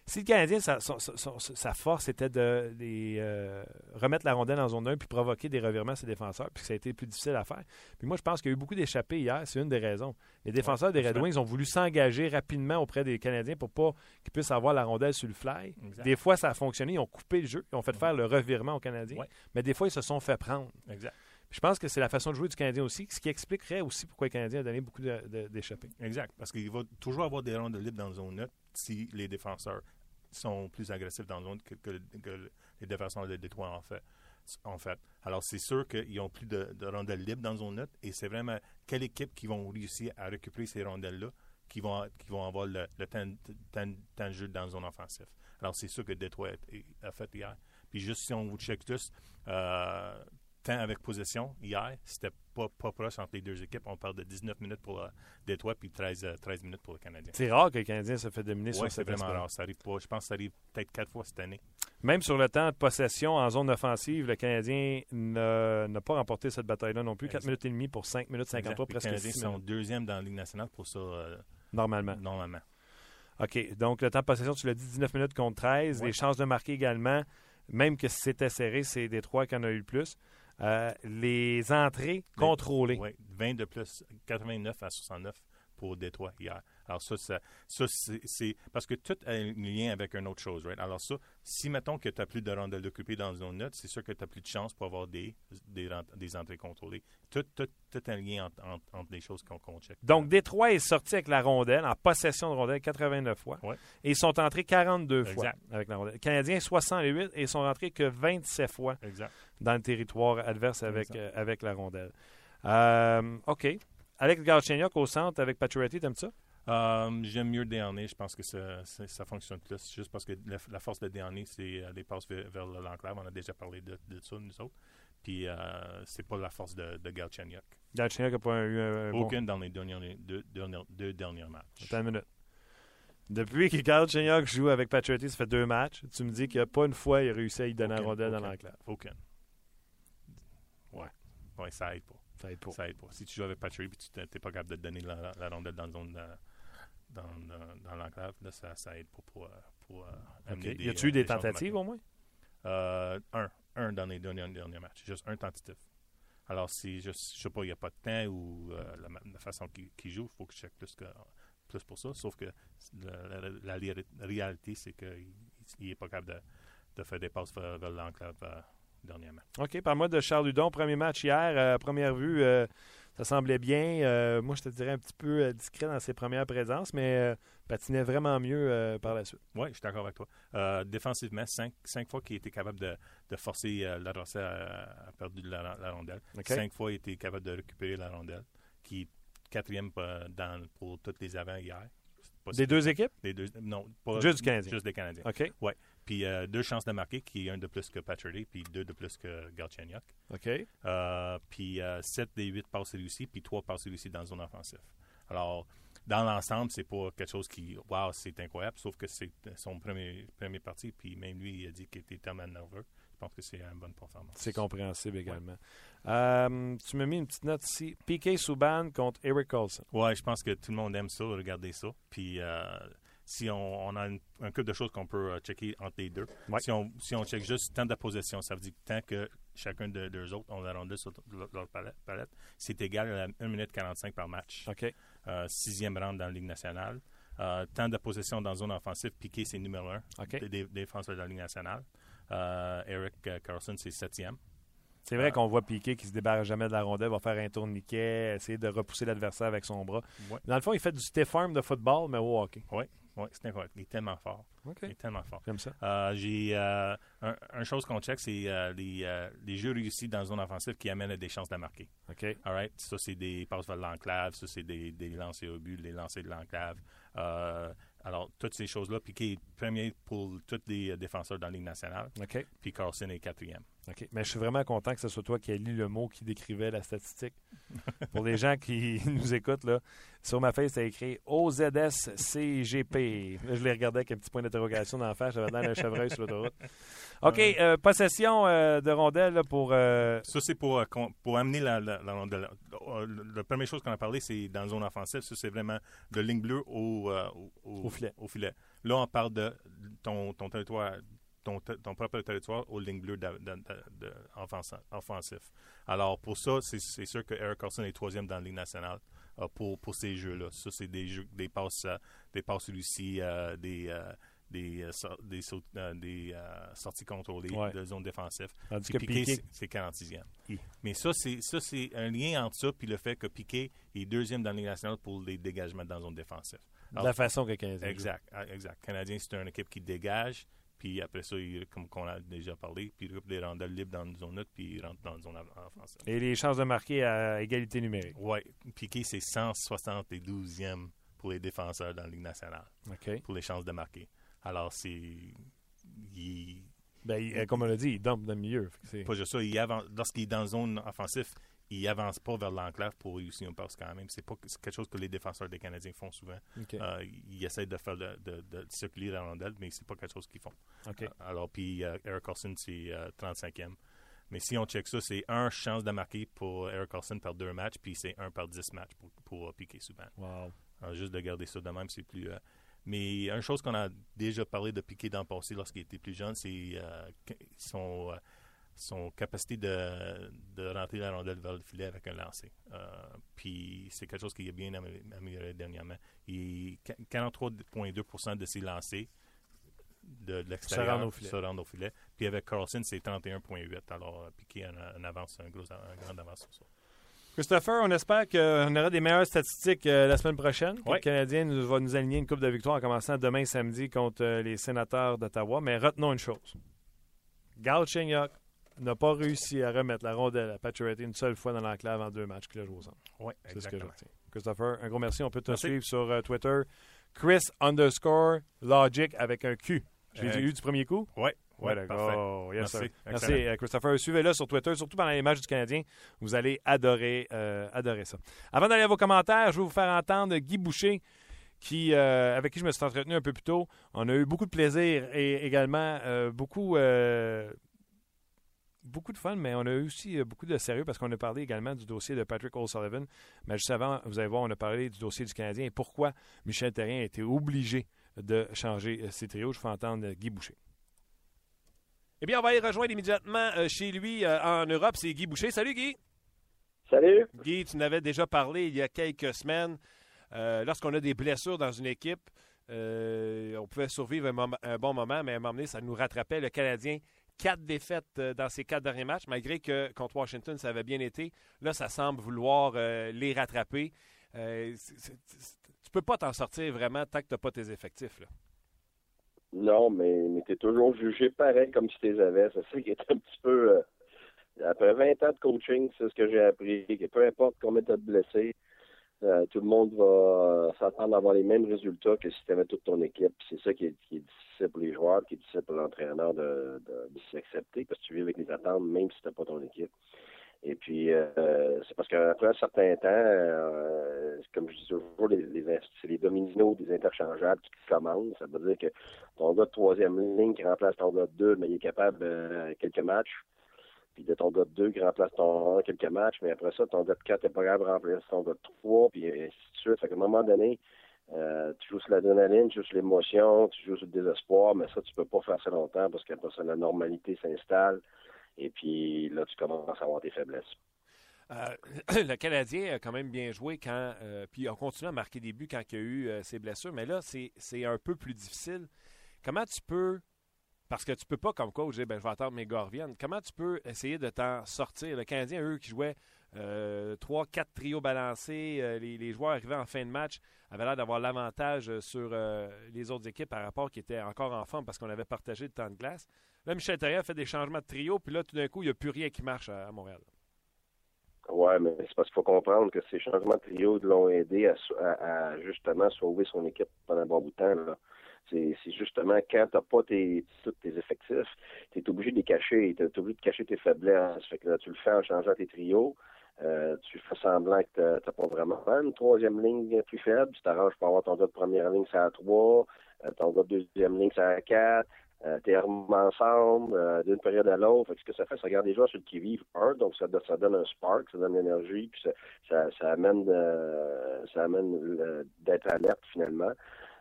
Si le Canadien, sa, sa force était de les, euh, remettre la rondelle en zone 1 puis provoquer des revirements à ses défenseurs, puis que ça a été plus difficile à faire. Puis moi, je pense qu'il y a eu beaucoup d'échappées hier. C'est une des raisons. Les défenseurs des Red. Wings ont voulu s'engager rapidement auprès des Canadiens pour pas qu'ils puissent avoir la rondelle sur le fly. Exact. Des fois, ça a fonctionné. Ils ont coupé le jeu. Ils ont fait faire le revirement aux Canadiens. Ouais. Mais des fois, ils se sont fait prendre. Exact. Je pense que c'est la façon de jouer du Canadien aussi, ce qui expliquerait aussi pourquoi le Canadien a donné beaucoup de- de- d'échappées. Exact. Parce qu'il va toujours avoir des rondes libres dans la zone neutre si les défenseurs sont plus agressifs dans la zone que, les défenseurs de Détroit en fait. En fait. Alors, c'est sûr qu'ils ont plus de, de rondelles libres dans zone neutre et c'est vraiment quelle équipe qui vont réussir à récupérer ces rondelles-là qui vont, qui vont avoir le, le temps, temps- temps de jeu dans la zone offensive. Alors, c'est sûr que Détroit a, a fait hier. Puis juste si on vous check tous, euh, temps avec possession hier, c'était pas, pas proche entre les deux équipes. On parle de 19 minutes pour euh, Détroit puis 13, euh, 13 minutes pour le Canadien. C'est rare que le Canadien se fait dominer sur c'est vraiment rare. Ça arrive pas. Je pense que ça arrive peut-être quatre fois cette année. Même sur le temps de possession en zone offensive, le Canadien n'a pas remporté cette bataille-là non plus. 4 Exact. minutes et demie pour 5 minutes 53, Les presque Canadiens 6 sont minutes, deuxième dans la Ligue nationale pour ça, euh, normalement. normalement. OK. Donc, le temps de possession, tu l'as dit, 19 minutes contre 13. Ouais. Les chances de marquer également, même que si c'était serré, c'est Détroit qui en a eu le plus. Euh, les entrées contrôlées. Oui, 20 de plus, 89 à 69 pour Détroit hier. Alors ça, ça, ça, c'est- parce que tout a un lien avec une autre chose, right? Alors ça, si mettons que tu n'as plus de rondelles occupées dans une zone neutre, c'est sûr que tu n'as plus de chance pour avoir des, des, des entrées contrôlées. Tout, tout, tout un lien entre, entre, entre les choses qu'on qu'on check. Donc, Détroit est sorti avec la rondelle, en possession de rondelle, 89 fois. Ouais. Et ils sont entrés 42 fois avec la rondelle. Les Canadiens, 68 et ils sont rentrés que 27 fois Exact. Dans le territoire adverse avec, euh, avec la rondelle. Euh, OK. Alex Galchenyuk au centre avec Pacioretty, t'aimes ça? Euh, J'aime mieux Déhané. Je pense que ça, ça, ça fonctionne plus. Juste parce que la, la force de Déhané, c'est les passes vers, vers l'enclave. On a déjà parlé de, de ça, nous autres. Puis, euh, c'est pas la force de, de Galchenyuk. Galchenyuk n'a pas eu un, un bon... Aucune dans les derniers, deux, derniers- deux derniers matchs. Attends une minute. Depuis que Galchenyuk joue avec Pacioretty, ça fait deux matchs. Tu me dis qu'il n'y a pas une fois il a réussi à y donner la Aucune, rondelle dans l'enclave. Aucune. Ouais. Ça aide pas. Ça aide pas. Ça aide pas. Si tu joues avec Patrick et tu n'es pas capable de te donner la, la rondelle dans la zone dans, dans, dans l'enclave, là, ça, ça aide pas pour, euh, pour euh, amener des Y a-tu eu des chances de tentatives au moins? Euh, un. Un dans les derniers, derniers matchs. Juste un tentatif. Alors, si je, je sais pas, il n'y a pas de temps ou euh, la, façon qu'il joue, il faut que je check plus, que, plus pour ça. Sauf que la, la- la li- réalité, c'est qu'il n'est pas capable de, de faire des passes vers, vers l'enclave euh, dernièrement. OK, parle-moi de Charles Hudon. Premier match hier, euh, à première vue, euh, ça semblait bien. Euh, moi, je te dirais un petit peu discret dans ses premières présences, mais patinait vraiment mieux par la suite. Oui, je suis d'accord avec toi. Défensivement, cinq, cinq fois qu'il était capable de, de forcer l'adversaire à, à perdre la, la rondelle. Cinq fois, il était capable de récupérer la rondelle, qui est quatrième dans, pour toutes les avants hier. Des deux équipes? Des deux, non, pas Juste du Canadien. Juste des Canadiens. OK. Puis euh, deux chances de marquer, qui est un de plus que Patrick, puis deux de plus que Galchenyuk. OK. Euh, puis euh, 7 des 8 passes réussies, puis 3 passes réussies dans la zone offensive. Alors, dans l'ensemble, c'est pas quelque chose qui, wow, c'est incroyable, sauf que c'est son premier, premier parti, puis même lui, il a dit qu'il était tellement nerveux. Je pense que c'est une bonne performance. C'est compréhensible également. Euh, tu m'as mis une petite note ici. Piquet Souban contre Eric Colson. Ouais, je pense que tout le monde aime ça, regarder ça. Puis si on, on a une- un couple de choses qu'on peut euh, checker entre les deux, Ouais. si, on, si on check juste temps de possession, ça veut dire que tant que chacun de deux autres ont la rondelle sur leur, palette, c'est égal à 1 minute 45 par match. OK. Euh, sixième round dans la Ligue nationale. Euh, temps de possession dans zone offensive, Piqué, c'est numéro un des, des défenseurs de la Ligue nationale. Euh, Eric Carlson, c'est septième. C'est vrai qu'on voit Piquet qui se débarrasse jamais de la rondelle, va faire un tourniquet, essayer de repousser l'adversaire avec son bras. Ouais. Dans le fond, il fait du stiff arm de football, mais au hockey. Oui, c'est incroyable. Il est tellement fort. Il est tellement fort. J'aime ça. Euh, j'ai euh, un, un chose qu'on check, c'est euh, les, les jeux réussis dans zone offensive qui amènent à des chances de marquer. OK. All right? Ça, c'est des passes vers l'enclave, ça, c'est des, des lancers au but, des lancers de l'enclave. Alors, toutes ces choses-là. Piqué est premier pour tous les défenseurs dans la Ligue nationale, OK. puis Carlson est quatrième. OK. Mais je suis vraiment content que ce soit toi qui aies lu le mot qui décrivait la statistique. <laughs> Pour les gens qui <laughs> nous écoutent, là, sur ma face, c'est écrit OZSCGP. Je les regardais avec un petit point d'interrogation dans la face. J'avais l'air d'un chevreuil sur l'autoroute. OK. euh, possession euh, de rondelle là, pour. euh, Ça, c'est pour, euh, pour amener la, la, la rondelle. Euh, La première chose qu'on a parlé, c'est dans zone offensive. Ça, c'est vraiment de ligne bleue au, euh, au, Au filet. Au filet. Là, on parle de, ton, ton territoire, ton, ton propre territoire aux lignes bleues d'a- d'a- d'a- de- offensif. Alors, pour ça, c'est sûr que Eric Carlson est troisième dans la Ligue nationale euh, pour, pour ces jeux-là. Ça, c'est des jeux, des passes, euh, des passes réussies, euh, des, euh, des, des, sorties contrôlées Ouais. de zone défensive. Tandis Puis que Piqué, c'est- c'est 46e. Hi. Mais ça, c'est ça, c'est un lien entre ça et le fait que Piqué est deuxième dans la Ligue nationale pour les dégagements dans la zone défensive. De la façon que Canadien joue. Exact, ah, exact. Canadien, c'est une équipe qui dégage, puis après ça, il, comme on a déjà parlé, puis il recoupe les rondelles libres dans une zone neutre, puis il rentre dans une zone offensive. Et les chances de marquer à égalité numérique. Oui, Piqué, c'est 172e pour les défenseurs dans la Ligue nationale, OK. pour les chances de marquer. Alors, c'est. Il, Ben, il- comme on l'a dit, il dump dans le milieu. Pas juste ça, il avance, lorsqu'il est dans une zone offensive, il avance pas vers l'enclave pour réussir une passe quand même. C'est pas quelque chose que les défenseurs des Canadiens font souvent. Euh, ils essaient de faire de, de- de circuler la rondelle, mais c'est pas quelque chose qu'ils font. Euh, Alors, puis euh, Eric Carlson, c'est euh, 35e. Mais si on check ça, c'est un chance de marquer pour Eric Carlson par deux matchs, puis c'est un par dix matchs pour, pour Piqué Souban. Wow. Alors, juste de garder ça de même, c'est plus. mais une chose qu'on a déjà parlé de Piqué dans le passé lorsqu'il était plus jeune, c'est son, son capacité de, de rentrer la rondelle vers le filet avec un lancer. Euh, puis c'est quelque chose qui a bien amé- amélioré dernièrement. Il, 43,2% de ses lancers de, de l'extérieur Se rendent au filet. Puis avec Carlson, c'est 31,8. Alors, euh, Piqué a une, une avance, un gros, un grand avance sur ça. Christopher, on espère qu'on aura des meilleures statistiques euh, la semaine prochaine. Le Canadien nous, va nous aligner une coupe de victoire en commençant demain samedi contre euh, les sénateurs d'Ottawa. Mais retenons une chose. Galchenyuk n'a pas réussi à remettre la rondelle à Pacioretty une seule fois dans l'enclave en deux matchs qu'il a joué ensemble. Oui, C'est ce que je retiens. Christopher, un gros merci. On peut te Merci. suivre sur euh, Twitter. Chris underscore Logic avec un Q. Je l'ai Euh, eu du premier coup? Oui, d'accord. Yes, Merci. Merci, euh, Christopher. Suivez-le sur Twitter, surtout pendant les matchs du Canadien. Vous allez adorer, euh, adorer ça. Avant d'aller à vos commentaires, je vais vous faire entendre Guy Boucher, qui, euh, avec qui je me suis entretenu un peu plus tôt. On a eu beaucoup de plaisir et également euh, beaucoup, beaucoup de fun, mais on a eu aussi euh, beaucoup de sérieux parce qu'on a parlé également du dossier de Patrick O'Sullivan. Mais juste avant, vous allez voir, on a parlé du dossier du Canadien et pourquoi Michel Terrien a été obligé de changer euh, ses trios. Je fais entendre euh, Guy Boucher. Eh bien, on va y rejoindre immédiatement chez lui en Europe. C'est Guy Boucher. Salut, Guy. Salut. Guy, tu n'avais déjà parlé il y a quelques semaines. Euh, Lorsqu'on a des blessures dans une équipe, euh, on pouvait survivre un, mom- un bon moment, mais à un moment donné, ça nous rattrapait. Le Canadien, quatre défaites euh, dans ses quatre derniers matchs, malgré que contre Washington, ça avait bien été. Là, ça semble vouloir euh, les rattraper. Euh, c'est- tu peux pas t'en sortir vraiment tant que tu n'as pas tes effectifs. Là. Non, mais, mais tu es toujours jugé pareil comme si tu les avais. C'est ça qui est un petit peu. euh, après 20 ans de coaching, c'est ce que j'ai appris. Que peu importe combien tu as de blessés, euh, tout le monde va euh, s'attendre à avoir les mêmes résultats que si tu avais toute ton équipe. C'est ça qui est, difficile pour les joueurs, qui est difficile pour l'entraîneur de, s'accepter parce que tu vis avec les attentes, même si tu n'as pas ton équipe. Et puis, euh, c'est parce qu'après un certain temps, comme je dis toujours, c'est les dominos des interchangeables qui commandent. Ça veut dire que ton gars de troisième ligne qui remplace ton gars de deux, mais il est capable quelques matchs. Puis de ton gars de deux qui remplace ton un quelques matchs, mais après ça, ton gars de quatre n'est pas capable de remplacer ton gars de trois, puis ainsi de suite. Fait qu'à un moment donné, euh, tu joues sur l'adrénaline, tu joues sur l'émotion, tu joues sur le désespoir, mais ça, tu peux pas faire ça longtemps parce qu'après ça, la normalité s'installe. Et puis là, tu commences à avoir tes faiblesses. Euh, <clears throat> le Canadien a quand même bien joué quand. euh, puis on continue à marquer des buts quand il y a eu ses blessures. Mais là, c'est un peu plus difficile. Comment tu peux. Parce que tu peux pas, comme coach, dire ben, je vais attendre mes gars reviennent. Comment tu peux essayer de t'en sortir? Le Canadien, eux, qui jouaient euh, trois, quatre trios balancés, euh, les, joueurs arrivés en fin de match avaient l'air d'avoir l'avantage euh, sur euh, les autres équipes par rapport qui étaient encore en forme parce qu'on avait partagé le temps de glace. Là, Michel Therrien a fait des changements de trio, puis là, tout d'un coup, il n'y a plus rien qui marche à, Montréal. Ouais, mais c'est parce qu'il faut comprendre que ces changements de trio l'ont aidé à, justement sauver son équipe pendant un bon bout de temps. Là. C'est, justement quand tu n'as pas tes, tous tes effectifs, tu es obligé de les cacher. Tu es obligé de cacher tes faiblesses. Fait que là, tu le fais en changeant tes trios. Euh, tu fais semblant que tu n'as pas vraiment une troisième ligne plus faible. Tu t'arranges pour avoir ton gars de première ligne, c'est à 3, euh, ton gars de deuxième ligne, c'est à 4. Euh, t'es ensemble euh, d'une période à l'autre. ce que ça fait, ça garde les joueurs sur le qui-vive, un, donc ça, ça donne un spark, ça donne l'énergie, puis ça, ça, ça amène, euh, ça amène d'être alerte finalement.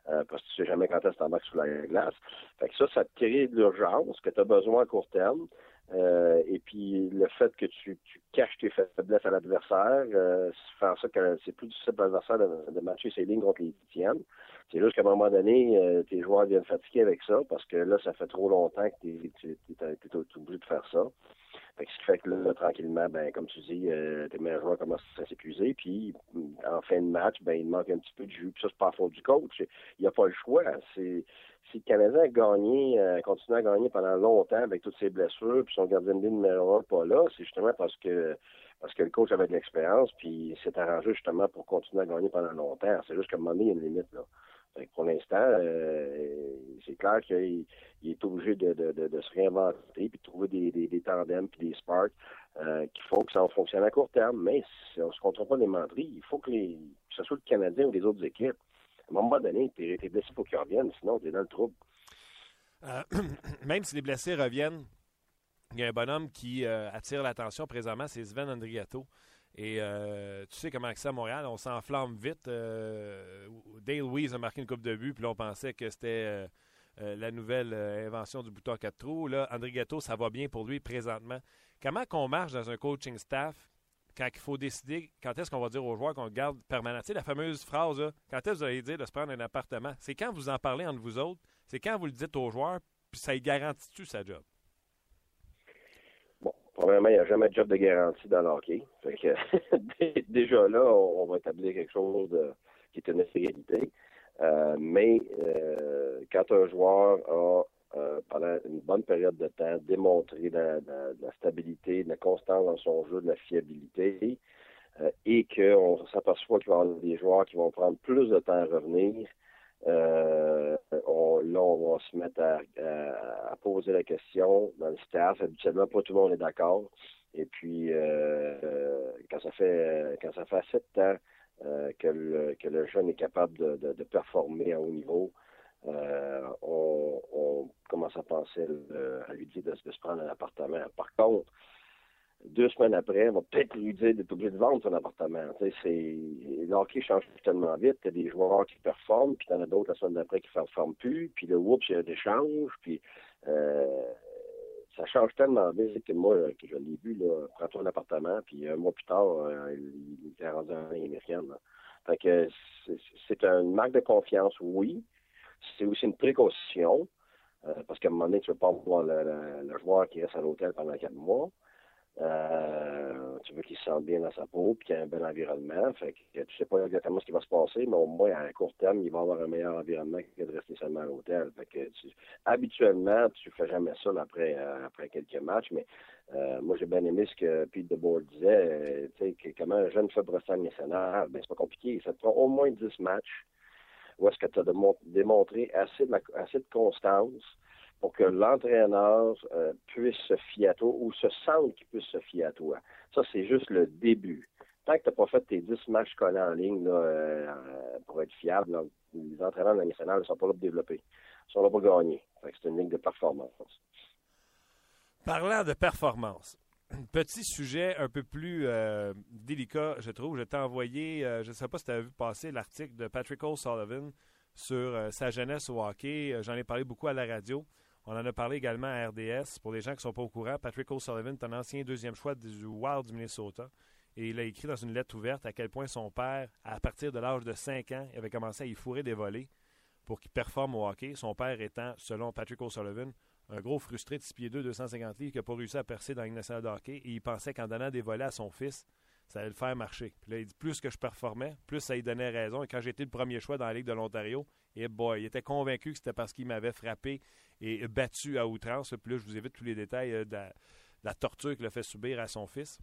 Euh, parce que tu sais jamais quand est-ce que sous la glace. Fait que ça, ça te crée de l'urgence que tu as besoin à court terme. Euh, et puis le fait que tu, tu caches tes faiblesses à l'adversaire, euh, en sorte que c'est plus difficile pour l'adversaire de, de matcher ses lignes contre les tiennes. C'est juste qu'à un moment donné, euh, tes joueurs viennent fatiguer avec ça parce que là, ça fait trop longtemps que tu es, obligé de faire ça. Ce qui fait que là, tranquillement, ben, comme tu dis, euh, tes meilleurs joueurs commencent à s'épuiser, puis en fin de match, ben, il manque un petit peu de jus. Puis ça, c'est pas la faute du coach. Il n'y a pas le choix. C'est si le Canadien a gagné, euh, continue à gagner pendant longtemps avec toutes ses blessures, puis son gardien de ligne numéro un pas là, c'est justement parce que parce que le coach avait de l'expérience, puis s'est arrangé justement pour continuer à gagner pendant longtemps. C'est juste qu'à un moment donné, il y a une limite. Là. Pour l'instant, euh, c'est clair qu'il est obligé de, se réinventer puis de trouver des, des, des tandems puis des sparks euh, qui font que ça fonctionne à court terme. Mais si on ne se contrôle pas les menteries, il faut que, les, que ce soit le Canadien ou les autres équipes, à un moment donné, tu es, blessé pour qu'ils reviennent, sinon tu es dans le trouble. Euh, <clears throat> même si les blessés reviennent, il y a un bonhomme qui attire l'attention présentement, c'est Sven Andrigato. Et euh, tu sais comment c'est à Montréal, on s'enflamme vite. Euh, Dale Weiss a marqué une coupe de but, puis là, on pensait que c'était euh, la nouvelle invention du bouton à quatre trous. Là, André Gatto, ça va bien pour lui présentement. Comment qu'on marche dans un coaching staff quand il faut décider quand est-ce qu'on va dire aux joueurs qu'on garde permanent? Tu sais, la fameuse phrase, quand est-ce que vous allez dire de se prendre un appartement? C'est quand vous en parlez entre vous autres, c'est quand vous le dites aux joueurs, puis ça garantit-tu sa job? Premièrement, il n'y a jamais de job de garantie dans le hockey. Fait que, <laughs> déjà là, on, va établir quelque chose de, qui est une égalité. Euh, mais euh, quand un joueur a, euh, pendant une bonne période de temps, démontré de, la stabilité, de la constance dans son jeu, de la fiabilité, et qu'on s'aperçoit qu'il va y avoir des joueurs qui vont prendre plus de temps à revenir, euh, on, là, on va se mettre à, à, poser la question dans le staff. Habituellement, pas tout le monde est d'accord. Et puis, euh, quand ça fait quand ça fait de temps euh, que, le, que le jeune est capable de, de, de performer à haut niveau, euh, on, on, commence à penser à lui dire de se prendre un appartement. Par contre, deux semaines après, on va peut-être lui dire d'être obligé de vendre son appartement. Tu sais, c'est... Le hockey change tellement vite. Tu as des joueurs qui performent, puis tu en as d'autres la semaine d'après qui ne performent plus, puis le whoops, il y a des changes, puis euh, ça change tellement vite que moi, que je l'ai vu, là, prends-toi un appartement, puis un mois plus tard, euh, il, est rendu en américaine. Fait que c'est, une marque de confiance, oui. C'est aussi une précaution, euh, parce qu'à un moment donné, tu ne veux pas voir le, le, le joueur qui reste à l'hôtel pendant quatre mois. Euh, tu veux qu'il se sente bien dans sa peau, puis qu'il y ait un bel environnement. Fait que tu sais pas exactement ce qui va se passer, mais au moins, à court terme, il va avoir un meilleur environnement que de rester seulement à l'hôtel. Fait que tu, habituellement, tu fais jamais ça après, euh, après quelques matchs, mais euh, moi, j'ai bien aimé ce que Pete DeBoer disait, tu sais, que comment un jeune fait brosser le national, ben, c'est pas compliqué. Ça te prend au moins 10 matchs où est-ce que tu as démontré assez de constance pour que l'entraîneur euh, puisse se fier à toi ou se sente qu'il puisse se fier à toi. Ça, c'est juste le début. Tant que tu n'as pas fait tes 10 matchs collés en ligne là, euh, pour être fiable, les entraîneurs nationale ne sont pas là pour développer. Ils sont là pour gagner. C'est une ligne de performance. Parlant de performance, <clears throat> petit sujet un peu plus euh, délicat, je trouve. Je t'ai envoyé, je ne sais pas si tu as vu passer l'article de Patrick O'Sullivan sur sa jeunesse au hockey. J'en ai parlé beaucoup à la radio. On en a parlé également à RDS. Pour les gens qui ne sont pas au courant, Patrick O'Sullivan est un ancien deuxième choix du Wild du Minnesota. Et il a écrit dans une lettre ouverte à quel point son père, à partir de l'âge de 5 ans, avait commencé à y fourrer des volets pour qu'il performe au hockey. Son père étant, selon Patrick O'Sullivan, un gros frustré de 6 pieds 2, 250 livres qui n'a pas réussi à percer dans une nationale de hockey. Et il pensait qu'en donnant des volets à son fils, ça allait le faire marcher. Puis là, il dit plus que je performais, plus ça lui donnait raison. Et quand j'étais le premier choix dans la Ligue de l'Ontario, et boy, il était convaincu que c'était parce qu'il m'avait frappé et battu à outrance. Puis là, je vous évite tous les détails euh, de, la, torture qu'il a fait subir à son fils.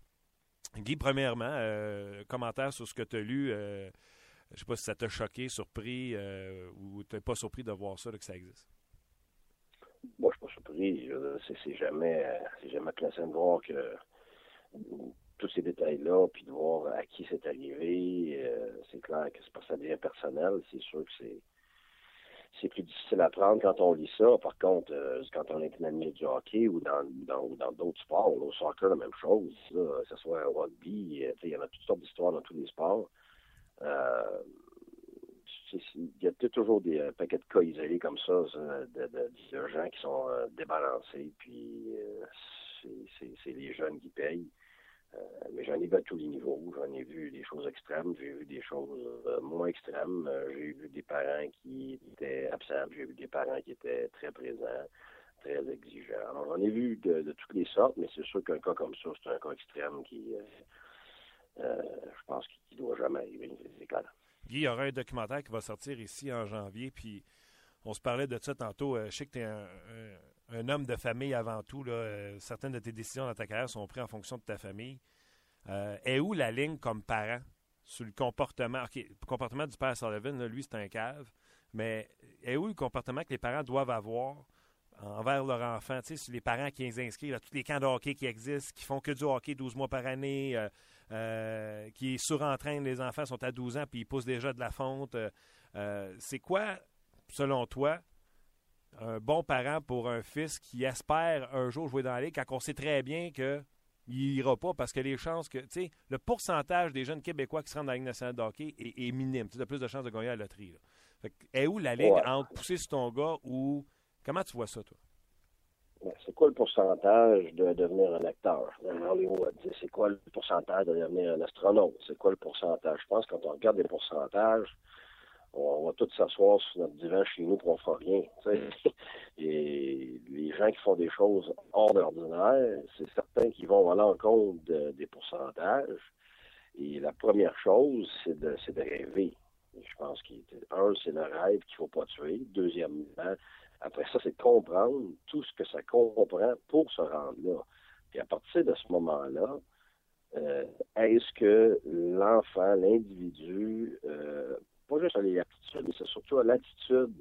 Guy, premièrement, euh, commentaire sur ce que tu as lu. Euh, je ne sais pas si ça t'a choqué, surpris ou tu pas surpris de voir ça, que ça existe. Moi, je suis pas surpris. C'est jamais, jamais de voir que tous ces détails-là, puis de voir à qui c'est arrivé, c'est clair que c'est pas ça devient personnel. C'est sûr que c'est c'est plus difficile à prendre quand on lit ça. Par contre, euh, quand on est un ami du hockey ou dans dans dans d'autres sports, au soccer, la même chose, là, que ce soit au rugby, euh, il y en a toutes sortes d'histoires dans tous les sports. Euh, il y a toujours des euh, paquets de cas isolés comme ça, de, de, gens qui sont euh, débalancés, puis c'est les jeunes qui payent. Mais j'en ai vu à tous les niveaux. J'en ai vu des choses extrêmes, j'ai vu des choses moins extrêmes. j'ai vu des parents qui étaient absents, j'ai vu des parents qui étaient très présents, très exigeants. Alors j'en ai vu de, toutes les sortes, mais c'est sûr qu'un cas comme ça, c'est un cas extrême qui, je pense qu'il ne doit jamais arriver. C'est clair. Guy, il y aura un documentaire qui va sortir ici en janvier, puis on se parlait de ça tantôt. Euh, je sais que tu es un, homme de famille avant tout. Euh, certaines de tes décisions dans ta carrière sont prises en fonction de ta famille. Euh, est où la ligne comme parent sur le comportement? OK, le comportement du père Sullivan, lui, c'est un cave, mais est où le comportement que les parents doivent avoir envers leur enfant? Tu sais, les parents qui les inscrivent à tous les camps de hockey qui existent, qui font que du hockey 12 mois par année, euh, qui surentraîne les enfants, sont à 12 ans, puis ils poussent déjà de la fonte. Euh, euh, c'est quoi, selon toi, un bon parent pour un fils qui espère un jour jouer dans la ligue quand on sait très bien qu'il n'ira pas parce que les chances que, tu sais, le pourcentage des jeunes Québécois qui se rendent dans la Ligue nationale de hockey est, minime. Tu as plus de chances de gagner à la loterie. est où la ligne entre pousser sur ton gars ou. Comment tu vois ça, toi? c'est quoi le pourcentage de devenir un acteur? Dans Hollywood? C'est quoi le pourcentage de devenir un astronaute? C'est quoi le pourcentage? Je pense que quand on regarde les pourcentages, on, va tous s'asseoir sur notre divan chez nous pour on fera rien. <laughs> Et les gens qui font des choses hors d'ordinaire, c'est certains qui vont à l'encontre des pourcentages. Et la première chose, c'est de, de rêver. Je pense qu'un, c'est le rêve qu'il ne faut pas tuer. Deuxièmement, après ça, c'est comprendre tout ce que ça comprend pour se rendre là. Puis à partir de ce moment-là, euh, est-ce que l'enfant, l'individu, euh, juste à l'aptitude, mais c'est surtout à l'attitude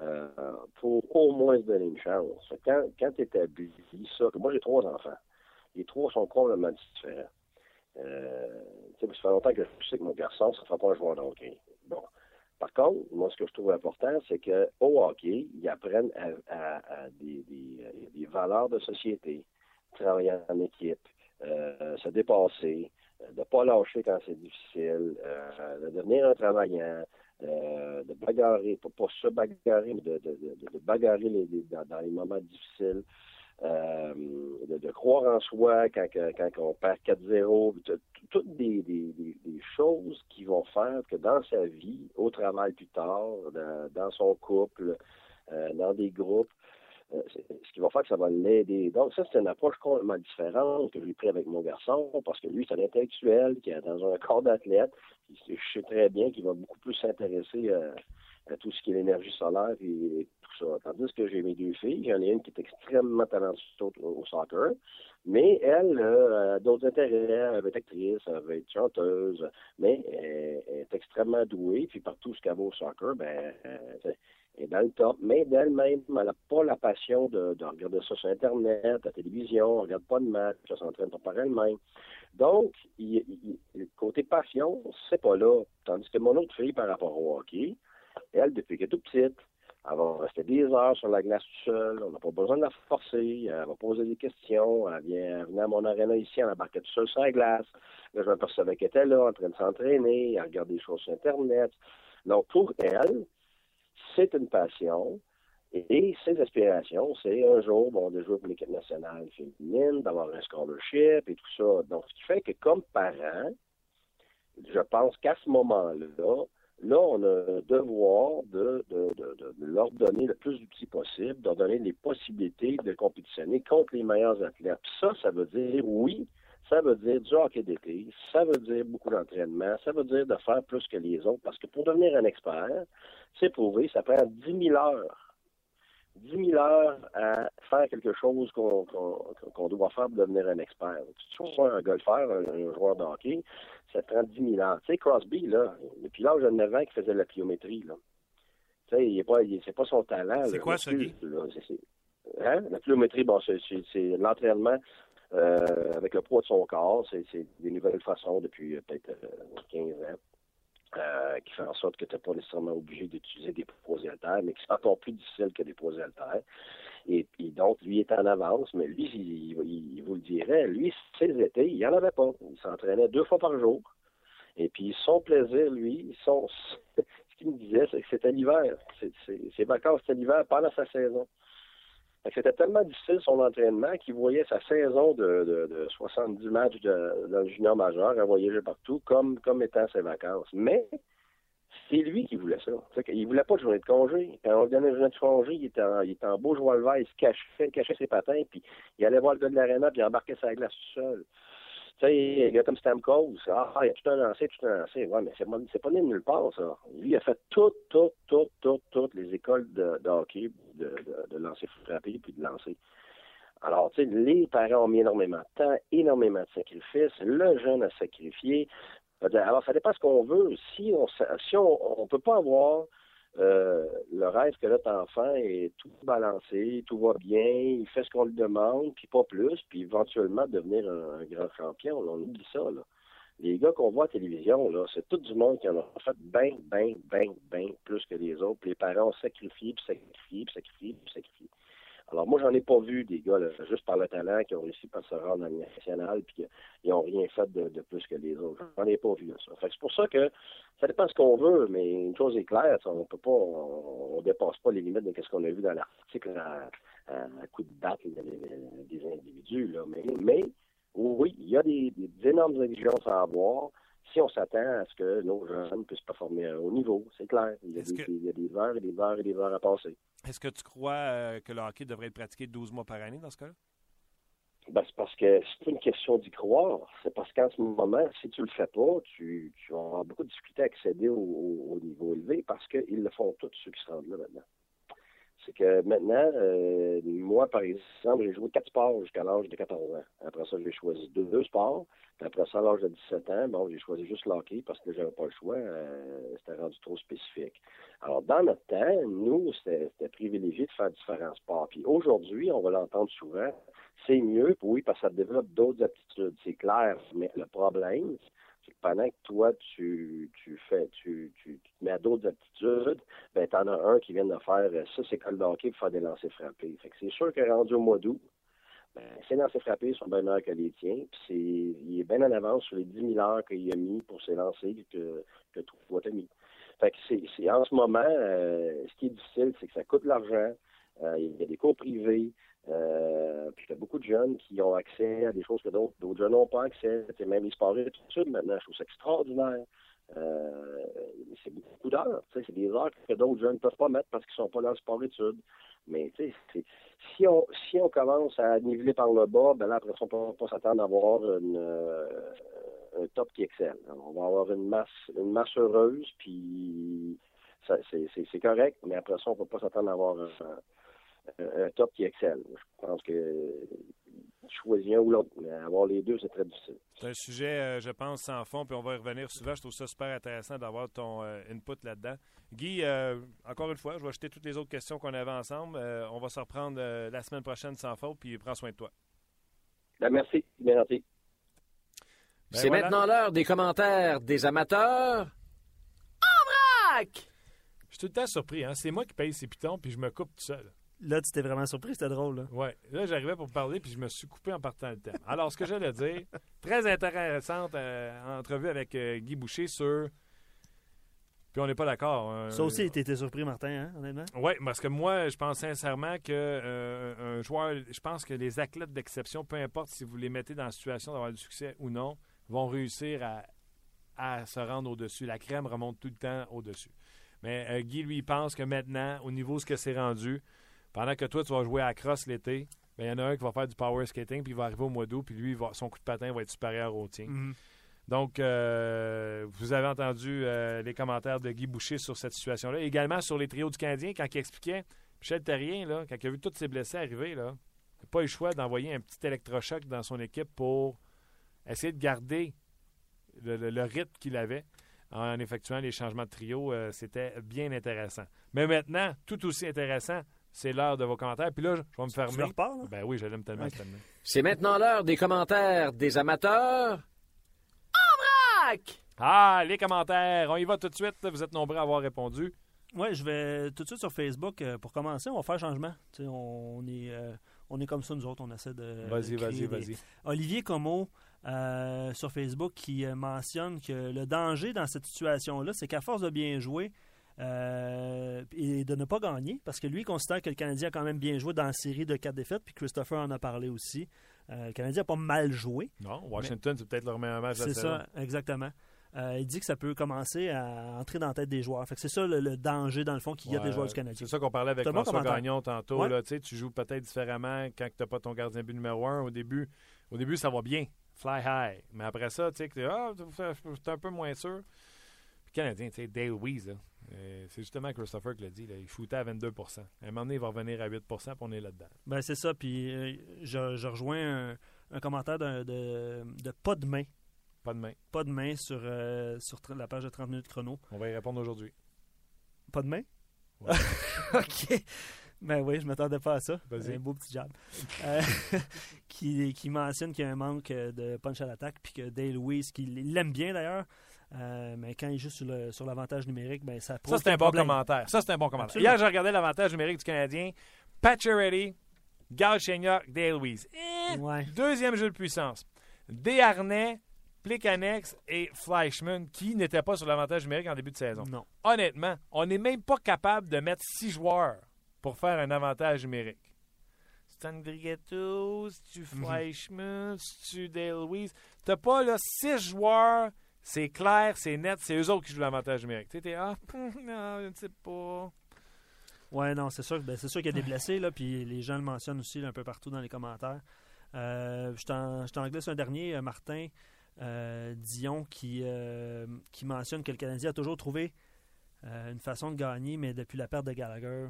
euh, pour au moins se donner une chance. Quand, quand tu établis ça, moi j'ai trois enfants, les trois sont complètement différents. Euh, ça fait longtemps que je sais que mon garçon, ça ne fera pas un joueur de hockey. Bon. Par contre, moi, ce que je trouve important, c'est qu'au hockey, ils apprennent à, des, valeurs de société, travailler en équipe, euh, se dépasser, de ne pas lâcher quand c'est difficile, euh, de devenir un travaillant, de bagarrer, pas, se bagarrer, mais de, bagarrer dans, les moments difficiles. Euh, de, croire en soi quand, on perd 4-0, toutes des, choses qui vont faire que dans sa vie, au travail plus tard, dans, son couple, euh, dans des groupes, euh, ce qui va faire que ça va l'aider. Donc, ça, c'est une approche complètement différente que j'ai pris avec mon garçon, parce que lui, c'est un intellectuel qui est dans un corps d'athlète. Je sais très bien qu'il va beaucoup plus s'intéresser à, à tout ce qui est l'énergie solaire et tout ça. Tandis que j'ai mes deux filles, j'en ai une qui est extrêmement talentueuse au, soccer, mais elle a d'autres intérêts, elle veut être actrice, elle veut être chanteuse, mais elle est extrêmement douée, puis partout ce qu'elle va au soccer, ben, est dans le top, mais d'elle-même, elle n'a pas la passion de, regarder ça sur Internet, la télévision, elle regarde pas de match, elle s'entraîne pas par elle-même. Donc, il, côté passion, c'est pas là. Tandis que mon autre fille, par rapport au hockey, elle, depuis qu'elle est toute petite, elle va rester des heures sur la glace tout seule. On n'a pas besoin de la forcer. Elle va poser des questions. Elle vient venir à mon aréna ici, elle embarquait tout seule sur la glace. Là, je m'apercevais qu'elle était là, en train de s'entraîner. Elle regardait des choses sur Internet. Donc, pour elle, c'est une passion. Et ses aspirations, c'est un jour, de jouer pour l'équipe nationale féminine, d'avoir un scholarship et tout ça. Donc, ce qui fait que comme parent, je pense qu'à ce moment-là, Là, on a un devoir de, leur donner le plus d'outils possible, de leur donner les possibilités de compétitionner contre les meilleurs athlètes. ça, ça veut dire, oui, ça veut dire du hockey d'été, ça veut dire beaucoup d'entraînement, ça veut dire de faire plus que les autres, parce que pour devenir un expert, c'est prouvé, ça prend 10 000 heures 10 000 heures à faire quelque chose qu'on doit faire pour devenir un expert. Tu sois un golfeur, un, joueur de hockey, ça prend 10 000 heures. Tu sais, Crosby, là, depuis l'âge de 9 ans qu'il faisait la pliométrie, là. Tu sais, il est pas, c'est pas son talent. C'est quoi ça? Hein? La pliométrie, bon, c'est l'entraînement euh, avec le poids de son corps. C'est des nouvelles façons depuis euh, peut-être 15 euh, ans. Qui fait en sorte que tu n'es pas nécessairement obligé d'utiliser des posés haltères, mais qui sont encore plus difficiles que des posés haltères. Et, puis donc, lui est en avance, mais lui, il, vous le dirait, lui, ses étés, il n'y en avait pas. Il s'entraînait deux fois par jour. Et puis, son plaisir, lui, son, <laughs> ce qu'il me disait, c'est que c'était l'hiver. Ses vacances, c'était l'hiver pendant sa saison. Que C'était tellement difficile son entraînement qu'il voyait sa saison de, de, de 70 matchs de, junior majeur à voyager partout comme, étant ses vacances. Mais c'est lui qui voulait ça. Il voulait pas de journée de congé. Quand on lui donnait une journée de congé, il était en, beau joie le vert, il se cachait ses patins, puis il allait voir le gars de l'aréna, puis il embarquait sa glace tout seul. Tu sais, un gars comme Stamkos, ah, il a tout un lancé, tout un lancé. Ouais, mais c'est pas, pas né de nulle part, ça. Lui, il a fait toutes, toutes, toutes, toutes, toutes les écoles de, de hockey, de, de, de lancer frappé, puis de lancer. Alors, tu sais, les parents ont mis énormément de temps, énormément de sacrifices. Le jeune a sacrifié. Alors, ça dépend ce qu'on veut. Si on si on, on peut pas avoir euh, le rêve que notre enfant est tout balancé, tout va bien, il fait ce qu'on lui demande, puis pas plus, puis éventuellement devenir un, grand champion. On oublie ça. Là. Les gars qu'on voit à la télévision, là, c'est tout du monde qui en a fait bien, bien, bien, bien plus que les autres. Puis les parents ont sacrifié, puis sacrifié, puis sacrifié, puis sacrifié. Alors moi, j'en ai pas vu des gars, là, juste par le talent, qui ont réussi à se rendre à nationale, puis qu'ils n'ont rien fait de, de plus que les autres. J'en ai pas vu là, ça. Fait c'est pour ça que ça dépend ce qu'on veut, mais une chose est claire, on peut pas, on, dépasse pas les limites de ce qu'on a vu dans l'article à, à, coup de là, des, des individus. Là. Mais, mais oui, il y a des, des énormes exigences à avoir si on s'attend à ce que nos jeunes puissent performer à un haut niveau. C'est clair. Il y, a des, que- il y a des heures et des heures et des heures à passer. Est-ce que tu crois euh, que le hockey devrait être pratiqué 12 mois par année dans ce cas-là? Ben, c'est parce que c'est une question d'y croire. C'est parce qu'en ce moment, si tu le fais pas, tu, avoir beaucoup de difficulté à accéder au, au- au niveau élevé parce qu'ils le font tous ceux qui se rendent là maintenant. C'est que maintenant, euh, moi, par exemple, j'ai joué quatre sports jusqu'à l'âge de 14 ans. Après ça, j'ai choisi deux, sports. Puis après ça, à l'âge de 17 ans, bon, j'ai choisi juste le hockey parce que j'avais pas le choix. euh, c'était rendu trop spécifique. Alors, dans notre temps, nous, c'était privilégié de faire différents sports. Puis aujourd'hui, on va l'entendre souvent, c'est mieux, oui, parce que ça développe d'autres aptitudes, c'est clair. Mais le problème, pendant que toi, tu, tu fais, tu, tu, te mets à d'autres aptitudes, ben, t'en as un qui vient de faire, euh, ça, c'est comme le hockey pour faire des lancers frappés. Fait que c'est sûr que rendu au mois d'août, ben, ses lancers frappés sont bien meilleurs que les tiens, puis c'est, il est bien en avance sur les 10 000 heures qu'il a mis pour ses lancers que, que toi, t'as mis. Fait que c'est, c'est en ce moment, euh, ce qui est difficile, c'est que ça coûte de l'argent, euh, il y a des cours privés, euh, puis il y a beaucoup de jeunes qui ont accès à des choses que d'autres, jeunes n'ont pas accès. C'est même les sports études maintenant, je trouve ça extraordinaire. Euh, c'est beaucoup d'heures. C'est des heures que d'autres jeunes ne peuvent pas mettre parce qu'ils sont pas dans le sport études. Mais si on si on commence à niveler par le bas, ben là après on peut pas s'attendre à avoir euh, un top qui excelle. On va avoir une masse une masse heureuse, puis c'est correct, mais après ça, on peut pas s'attendre à avoir un, un- top qui excelle. Je pense que tu choisis un ou l'autre, mais avoir les deux, c'est très difficile. C'est un sujet, euh, je pense, sans fond, puis on va y revenir souvent. Je trouve ça super intéressant d'avoir ton euh, input là-dedans. Guy, euh, encore une fois, je vais jeter toutes les autres questions qu'on avait ensemble. Euh, on va se reprendre euh, la semaine prochaine sans faute, puis prends soin de toi. Ben, merci, bien gentil. Ben C'est voilà. maintenant l'heure des commentaires des amateurs. En vrac! Je suis tout le temps surpris. Hein? C'est moi qui paye ces pitons, puis je me coupe tout seul. Là, tu t'es vraiment surpris, c'était drôle. Là. Ouais. Là, j'arrivais pour parler, puis je me suis coupé en partant le thème. Alors, ce que j'allais dire, très intéressante euh, entrevue avec euh, Guy Boucher sur. Puis on n'est pas d'accord. hein. Ça aussi, t'étais surpris, Martin, hein, honnêtement? Oui, parce que moi, je pense sincèrement que euh, un joueur, je pense que les athlètes d'exception, peu importe si vous les mettez dans la situation d'avoir du succès ou non, vont réussir à, à se rendre au-dessus. La crème remonte tout le temps au-dessus. Mais Guy, lui, pense que maintenant, au niveau de ce que c'est rendu, pendant que toi, tu vas jouer à la crosse l'été, ben, il y en a un qui va faire du power skating, puis il va arriver au mois d'août, puis lui, va- son coup de patin va être supérieur au tien. Mhm. Donc, euh, vous avez entendu euh, les commentaires de Guy Boucher sur cette situation-là. Également sur les trios du Canadien, quand il expliquait, Michel Terrien, là, quand il a vu tous ses blessés arriver, là, il n'a pas eu le choix d'envoyer un petit électrochoc dans son équipe pour essayer de garder le, le- le rythme qu'il avait en effectuant les changements de trio. Euh, C'était bien intéressant. Mais maintenant, tout aussi intéressant, c'est l'heure de vos commentaires. Puis là, je vais me fermer. Tu repars, là? Ben oui, je l'aime tellement. Ok. cette année. C'est maintenant l'heure des commentaires des amateurs. En vrac! Ah, les commentaires. On y va tout de suite. Vous êtes nombreux à avoir répondu. Oui, je vais tout de suite sur Facebook. euh, pour commencer, on va faire changement. Tu sais, on est, euh, on est comme ça, nous autres. On essaie de. Vas-y, vas-y, vas-y. Olivier Como euh, sur Facebook qui euh, mentionne que le danger dans cette situation-là, c'est qu'à force de bien jouer, Euh, et de ne pas gagner, parce que lui il considère que le Canadien a quand même bien joué dans la série de quatre défaites, puis Christopher en a parlé aussi. Euh, le Canadien n'a pas mal joué. Non, Washington, c'est peut-être leur meilleur match de la C'est ça, exactement. Euh, il dit que ça peut commencer à entrer dans la tête des joueurs. Fait que c'est ça le, le danger, dans le fond, qu'il y a Ouais, des joueurs du Canadien. C'est ça qu'on parlait avec François. Gagnon tantôt. Ouais. Là, tu joues peut-être différemment quand tu n'as pas ton gardien but numéro un. Au début, au début, ça va bien. Fly high. Mais après ça, tu sais, t'es, ah, un peu moins sûr. Puis le Canadien, tu sais, Dale Weiss, c'est justement Christopher qui l'a dit. Là, il shootait à 22 À un moment donné, il va revenir à 8 puis on est là-dedans. Ben, c'est ça. Puis euh, je, je rejoins un, un commentaire de, de pas de main. Pas de main. Pas de main sur, euh, sur la page de 30 minutes chrono. On va y répondre aujourd'hui. Pas de main? Ouais. <laughs> OK. Ben oui, je m'attendais pas à ça. Un beau petit jab. Euh, <laughs> qui, qui mentionne qu'il y a un manque euh, de punch à l'attaque, puis que Dale Louise, qu'il l'aime bien d'ailleurs, euh, mais quand il joue sur le- sur l'avantage numérique, ben ça Ça, pose c'est un bon commentaire. Ça, c'est un bon commentaire. Hier, j'ai regardé l'avantage numérique du Canadien. Pacioretty, Galchenyuk, Dale Weiss. Eh, Ouais. Deuxième jeu de puissance. Desharnais, Plekanex et Fleischmann qui n'étaient pas sur l'avantage numérique en début de saison. Non. Honnêtement, on n'est même pas capable de mettre six joueurs pour faire un avantage numérique. C'est Andrigetto, c'est-tu Mhm. Fleischmann, c'est-tu Dale Weiss. T'as pas là six joueurs, c'est clair, c'est net, c'est eux autres qui jouent l'avantage numérique. Tu sais, ah, <laughs> non, je ne sais pas. Ouais, non, c'est sûr, ben, c'est sûr qu'il y a des blessés, là, puis les gens le mentionnent aussi là, un peu partout dans les commentaires. Euh, je t'en glisse un dernier, euh, Martin euh, Dion, qui, euh, qui mentionne que le Canadien a toujours trouvé une façon de gagner, mais depuis la perte de Gallagher,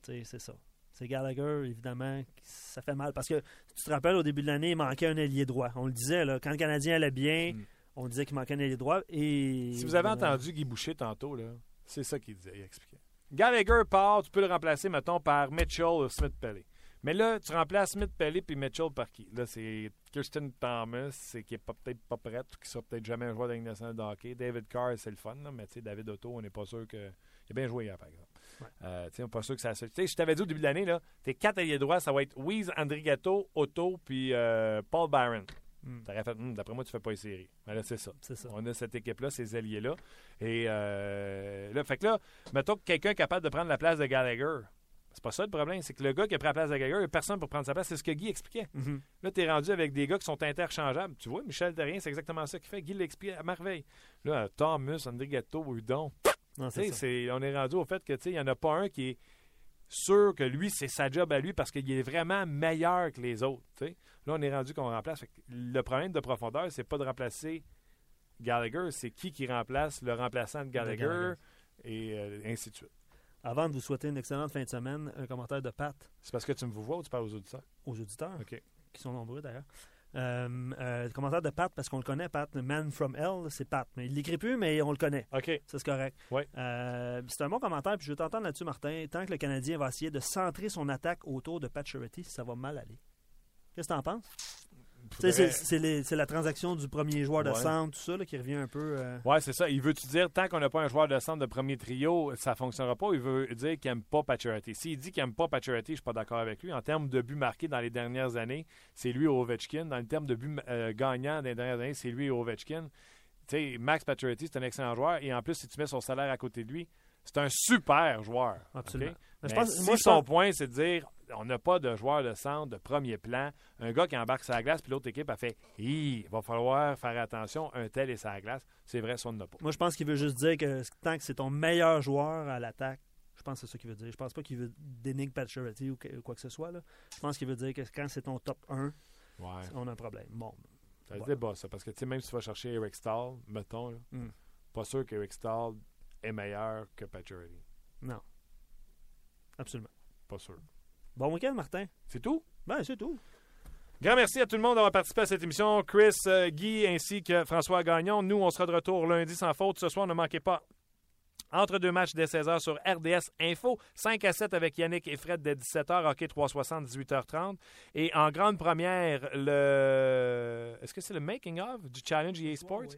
c'est ça. C'est Gallagher, évidemment, ça fait mal. Parce que tu te rappelles, au début de l'année, il manquait un ailier droit. On le disait, là, quand le Canadien allait bien, Mm. On disait qu'il manquait un ailier droit. Et, Si vous avez entendu Guy Boucher tantôt, là, c'est ça qu'il disait, il expliquait. Gallagher part, tu peux le remplacer, mettons, par Mitchell ou Smith-Pelly. Mais là, tu remplaces Smith-Pelly puis Mitchell par qui? Là, c'est Kirsten Thomas, c'est qui est peut-être pas prête, qui sera peut-être jamais un joueur de nationale de hockey. David Carr, c'est le fun, là, mais tu sais, David Otto, on n'est pas sûr que... Il a bien joué hier, par exemple. Euh, tu sais, on n'est pas sûr que ça... Tu sais, je t'avais dit au début de l'année, là, tes quatre alliés droits, ça va être Weeze, Andrigato, Otto, puis euh, Paul Byron. Mm. T'aurais fait, Hum, d'après moi, tu fais pas les séries. Mais là, c'est ça. On a cette équipe-là, ces alliés-là. Et euh, là, fait que là, mettons que quelqu'un est capable de prendre la place de Gallagher. C'est pas ça le problème, c'est que le gars qui a pris la place de Gallagher, il n'y a personne pour prendre sa place. C'est ce que Guy expliquait. Mhm. Là, tu es rendu avec des gars qui sont interchangeables. Tu vois, Michel Terrien, c'est exactement ça qu'il fait. Guy l'explique à merveille. Là, Thomas, Andrigato, Udon. Non, Tu sais, c'est ça. c'est- on est rendu au fait que tu sais, il n'y en a pas un qui est sûr que lui, c'est sa job à lui parce qu'il est vraiment meilleur que les autres. Là, on est rendu qu'on remplace. Le problème de profondeur, c'est pas de remplacer Gallagher, c'est qui qui remplace le remplaçant de Gallagher, Gallagher. et euh, ainsi de suite. Avant de vous souhaiter une excellente fin de semaine, un commentaire de Pat C'est parce que tu me vois ou tu parles aux auditeurs? aux auditeurs, OK. qui sont nombreux d'ailleurs. Euh, euh, commentaire de Pat, parce qu'on le connaît, Pat, le Man from Hell, c'est Pat. Mais il l'écrit plus, mais on le connaît. OK. Ça, c'est correct. Ouais. Euh, c'est un bon commentaire, puis je veux t'entendre là-dessus, Martin. Tant que le Canadien va essayer de centrer son attaque autour de Pat Charity, ça va mal aller. Qu'est-ce que t'en penses? C'est la transaction du premier joueur de Ouais. centre, tout ça, là, qui revient un peu. euh, Ouais, c'est ça. Il veut-tu dire, tant qu'on n'a pas un joueur de centre de premier trio, ça ne fonctionnera pas? Il veut dire qu'il n'aime pas Pacioretty. S'il dit qu'il n'aime pas Pacioretty, je ne suis pas d'accord avec lui. En termes de buts marqués dans les dernières années, c'est lui ou Ovechkin. Dans le terme de buts euh, gagnants dans les dernières années, c'est lui ou Ovechkin. Max Pacioretty, c'est un excellent joueur. Et en plus, si tu mets son salaire à côté de lui, c'est un super joueur. Absolument. Mais je Mais pense- si moi, je son pense- point, c'est de dire on n'a pas de joueur de centre de premier plan. Un gars qui embarque sa glace, puis l'autre équipe a fait il va falloir faire attention, un tel et sa glace. C'est vrai, ça, on n'a pas. Moi, je pense qu'il veut juste dire que tant que c'est ton meilleur joueur à l'attaque, je pense que c'est ça qu'il veut dire. Je pense pas qu'il veut dénigrer Pat Charity ou quoi que ce soit. Là. Je pense qu'il veut dire que quand c'est ton top 1, Ouais. on a un problème. Bon. Un Voilà. débat, ça. Parce que, tu sais, même si tu vas chercher Eric Stahl, mettons, là, Mm. pas sûr qu'Eric Stahl est meilleur que Pacioretty. Non. Absolument. Pas sûr. Bon week-end, Martin. C'est tout? Ben, c'est tout. Grand merci à tout le monde d'avoir participé à cette émission. Chris, euh, Guy ainsi que François Gagnon. Nous, on sera de retour lundi sans faute. Ce soir, ne manquez pas. Entre deux matchs dès 16h sur RDS Info, 5 à 7 avec Yannick et Fred dès 17h, hockey 360, 18h30. Et en grande première, le. Est-ce que c'est le making of du Challenge EA Sports?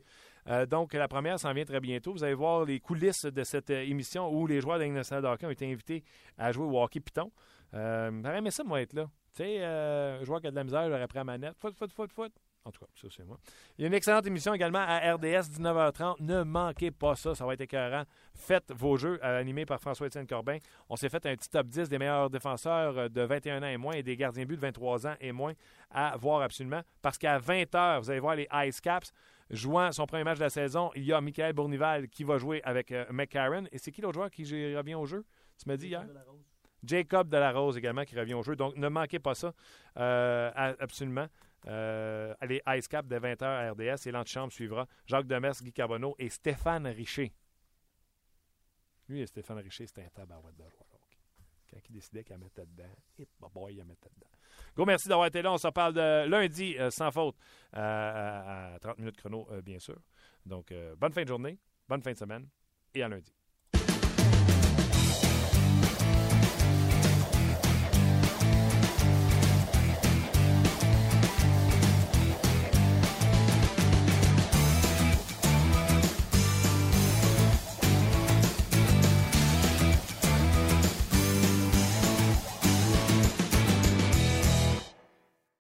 Euh, donc, la première s'en vient très bientôt. Vous allez voir les coulisses de cette euh, émission où les joueurs de nationale de hockey ont été invités à jouer au hockey Python. Euh, J'aurais aimé ça, moi, être là. Tu sais, euh, joueur qui a de la misère, j'aurais pris la manette. Foot, foot, foot, foot. En tout cas, ça, c'est moi. Il y a une excellente émission également à RDS, 19h30. Ne manquez pas ça, ça va être écœurant. Faites vos jeux, euh, animés par François-Étienne Corbin. On s'est fait un petit top 10 des meilleurs défenseurs euh, de 21 ans et moins et des gardiens but de 23 ans et moins à voir absolument. Parce qu'à 20h, vous allez voir les Ice Caps jouant son premier match de la saison. Il y a Michael Bournival qui va jouer avec euh, McCarron. Et c'est qui l'autre joueur qui revient au jeu? Tu m'as dit hier? Jacob Delarose également qui revient au jeu. Donc, ne manquez pas ça. Euh, absolument. Euh, allez, Ice Cap de 20h à RDS et l'antichambre suivra. Jacques Demers, Guy Carbonneau et Stéphane Richer. Lui et Stéphane Richer, c'était un tabarouette de roi. Quand il décidait qu'il la mettait dedans, hip, boy, il mettait dedans. Go, merci d'avoir été là. On se parle de lundi, euh, sans faute, à, à 30 minutes chrono, bien sûr. Donc, bonne fin de journée, bonne fin de semaine et à lundi.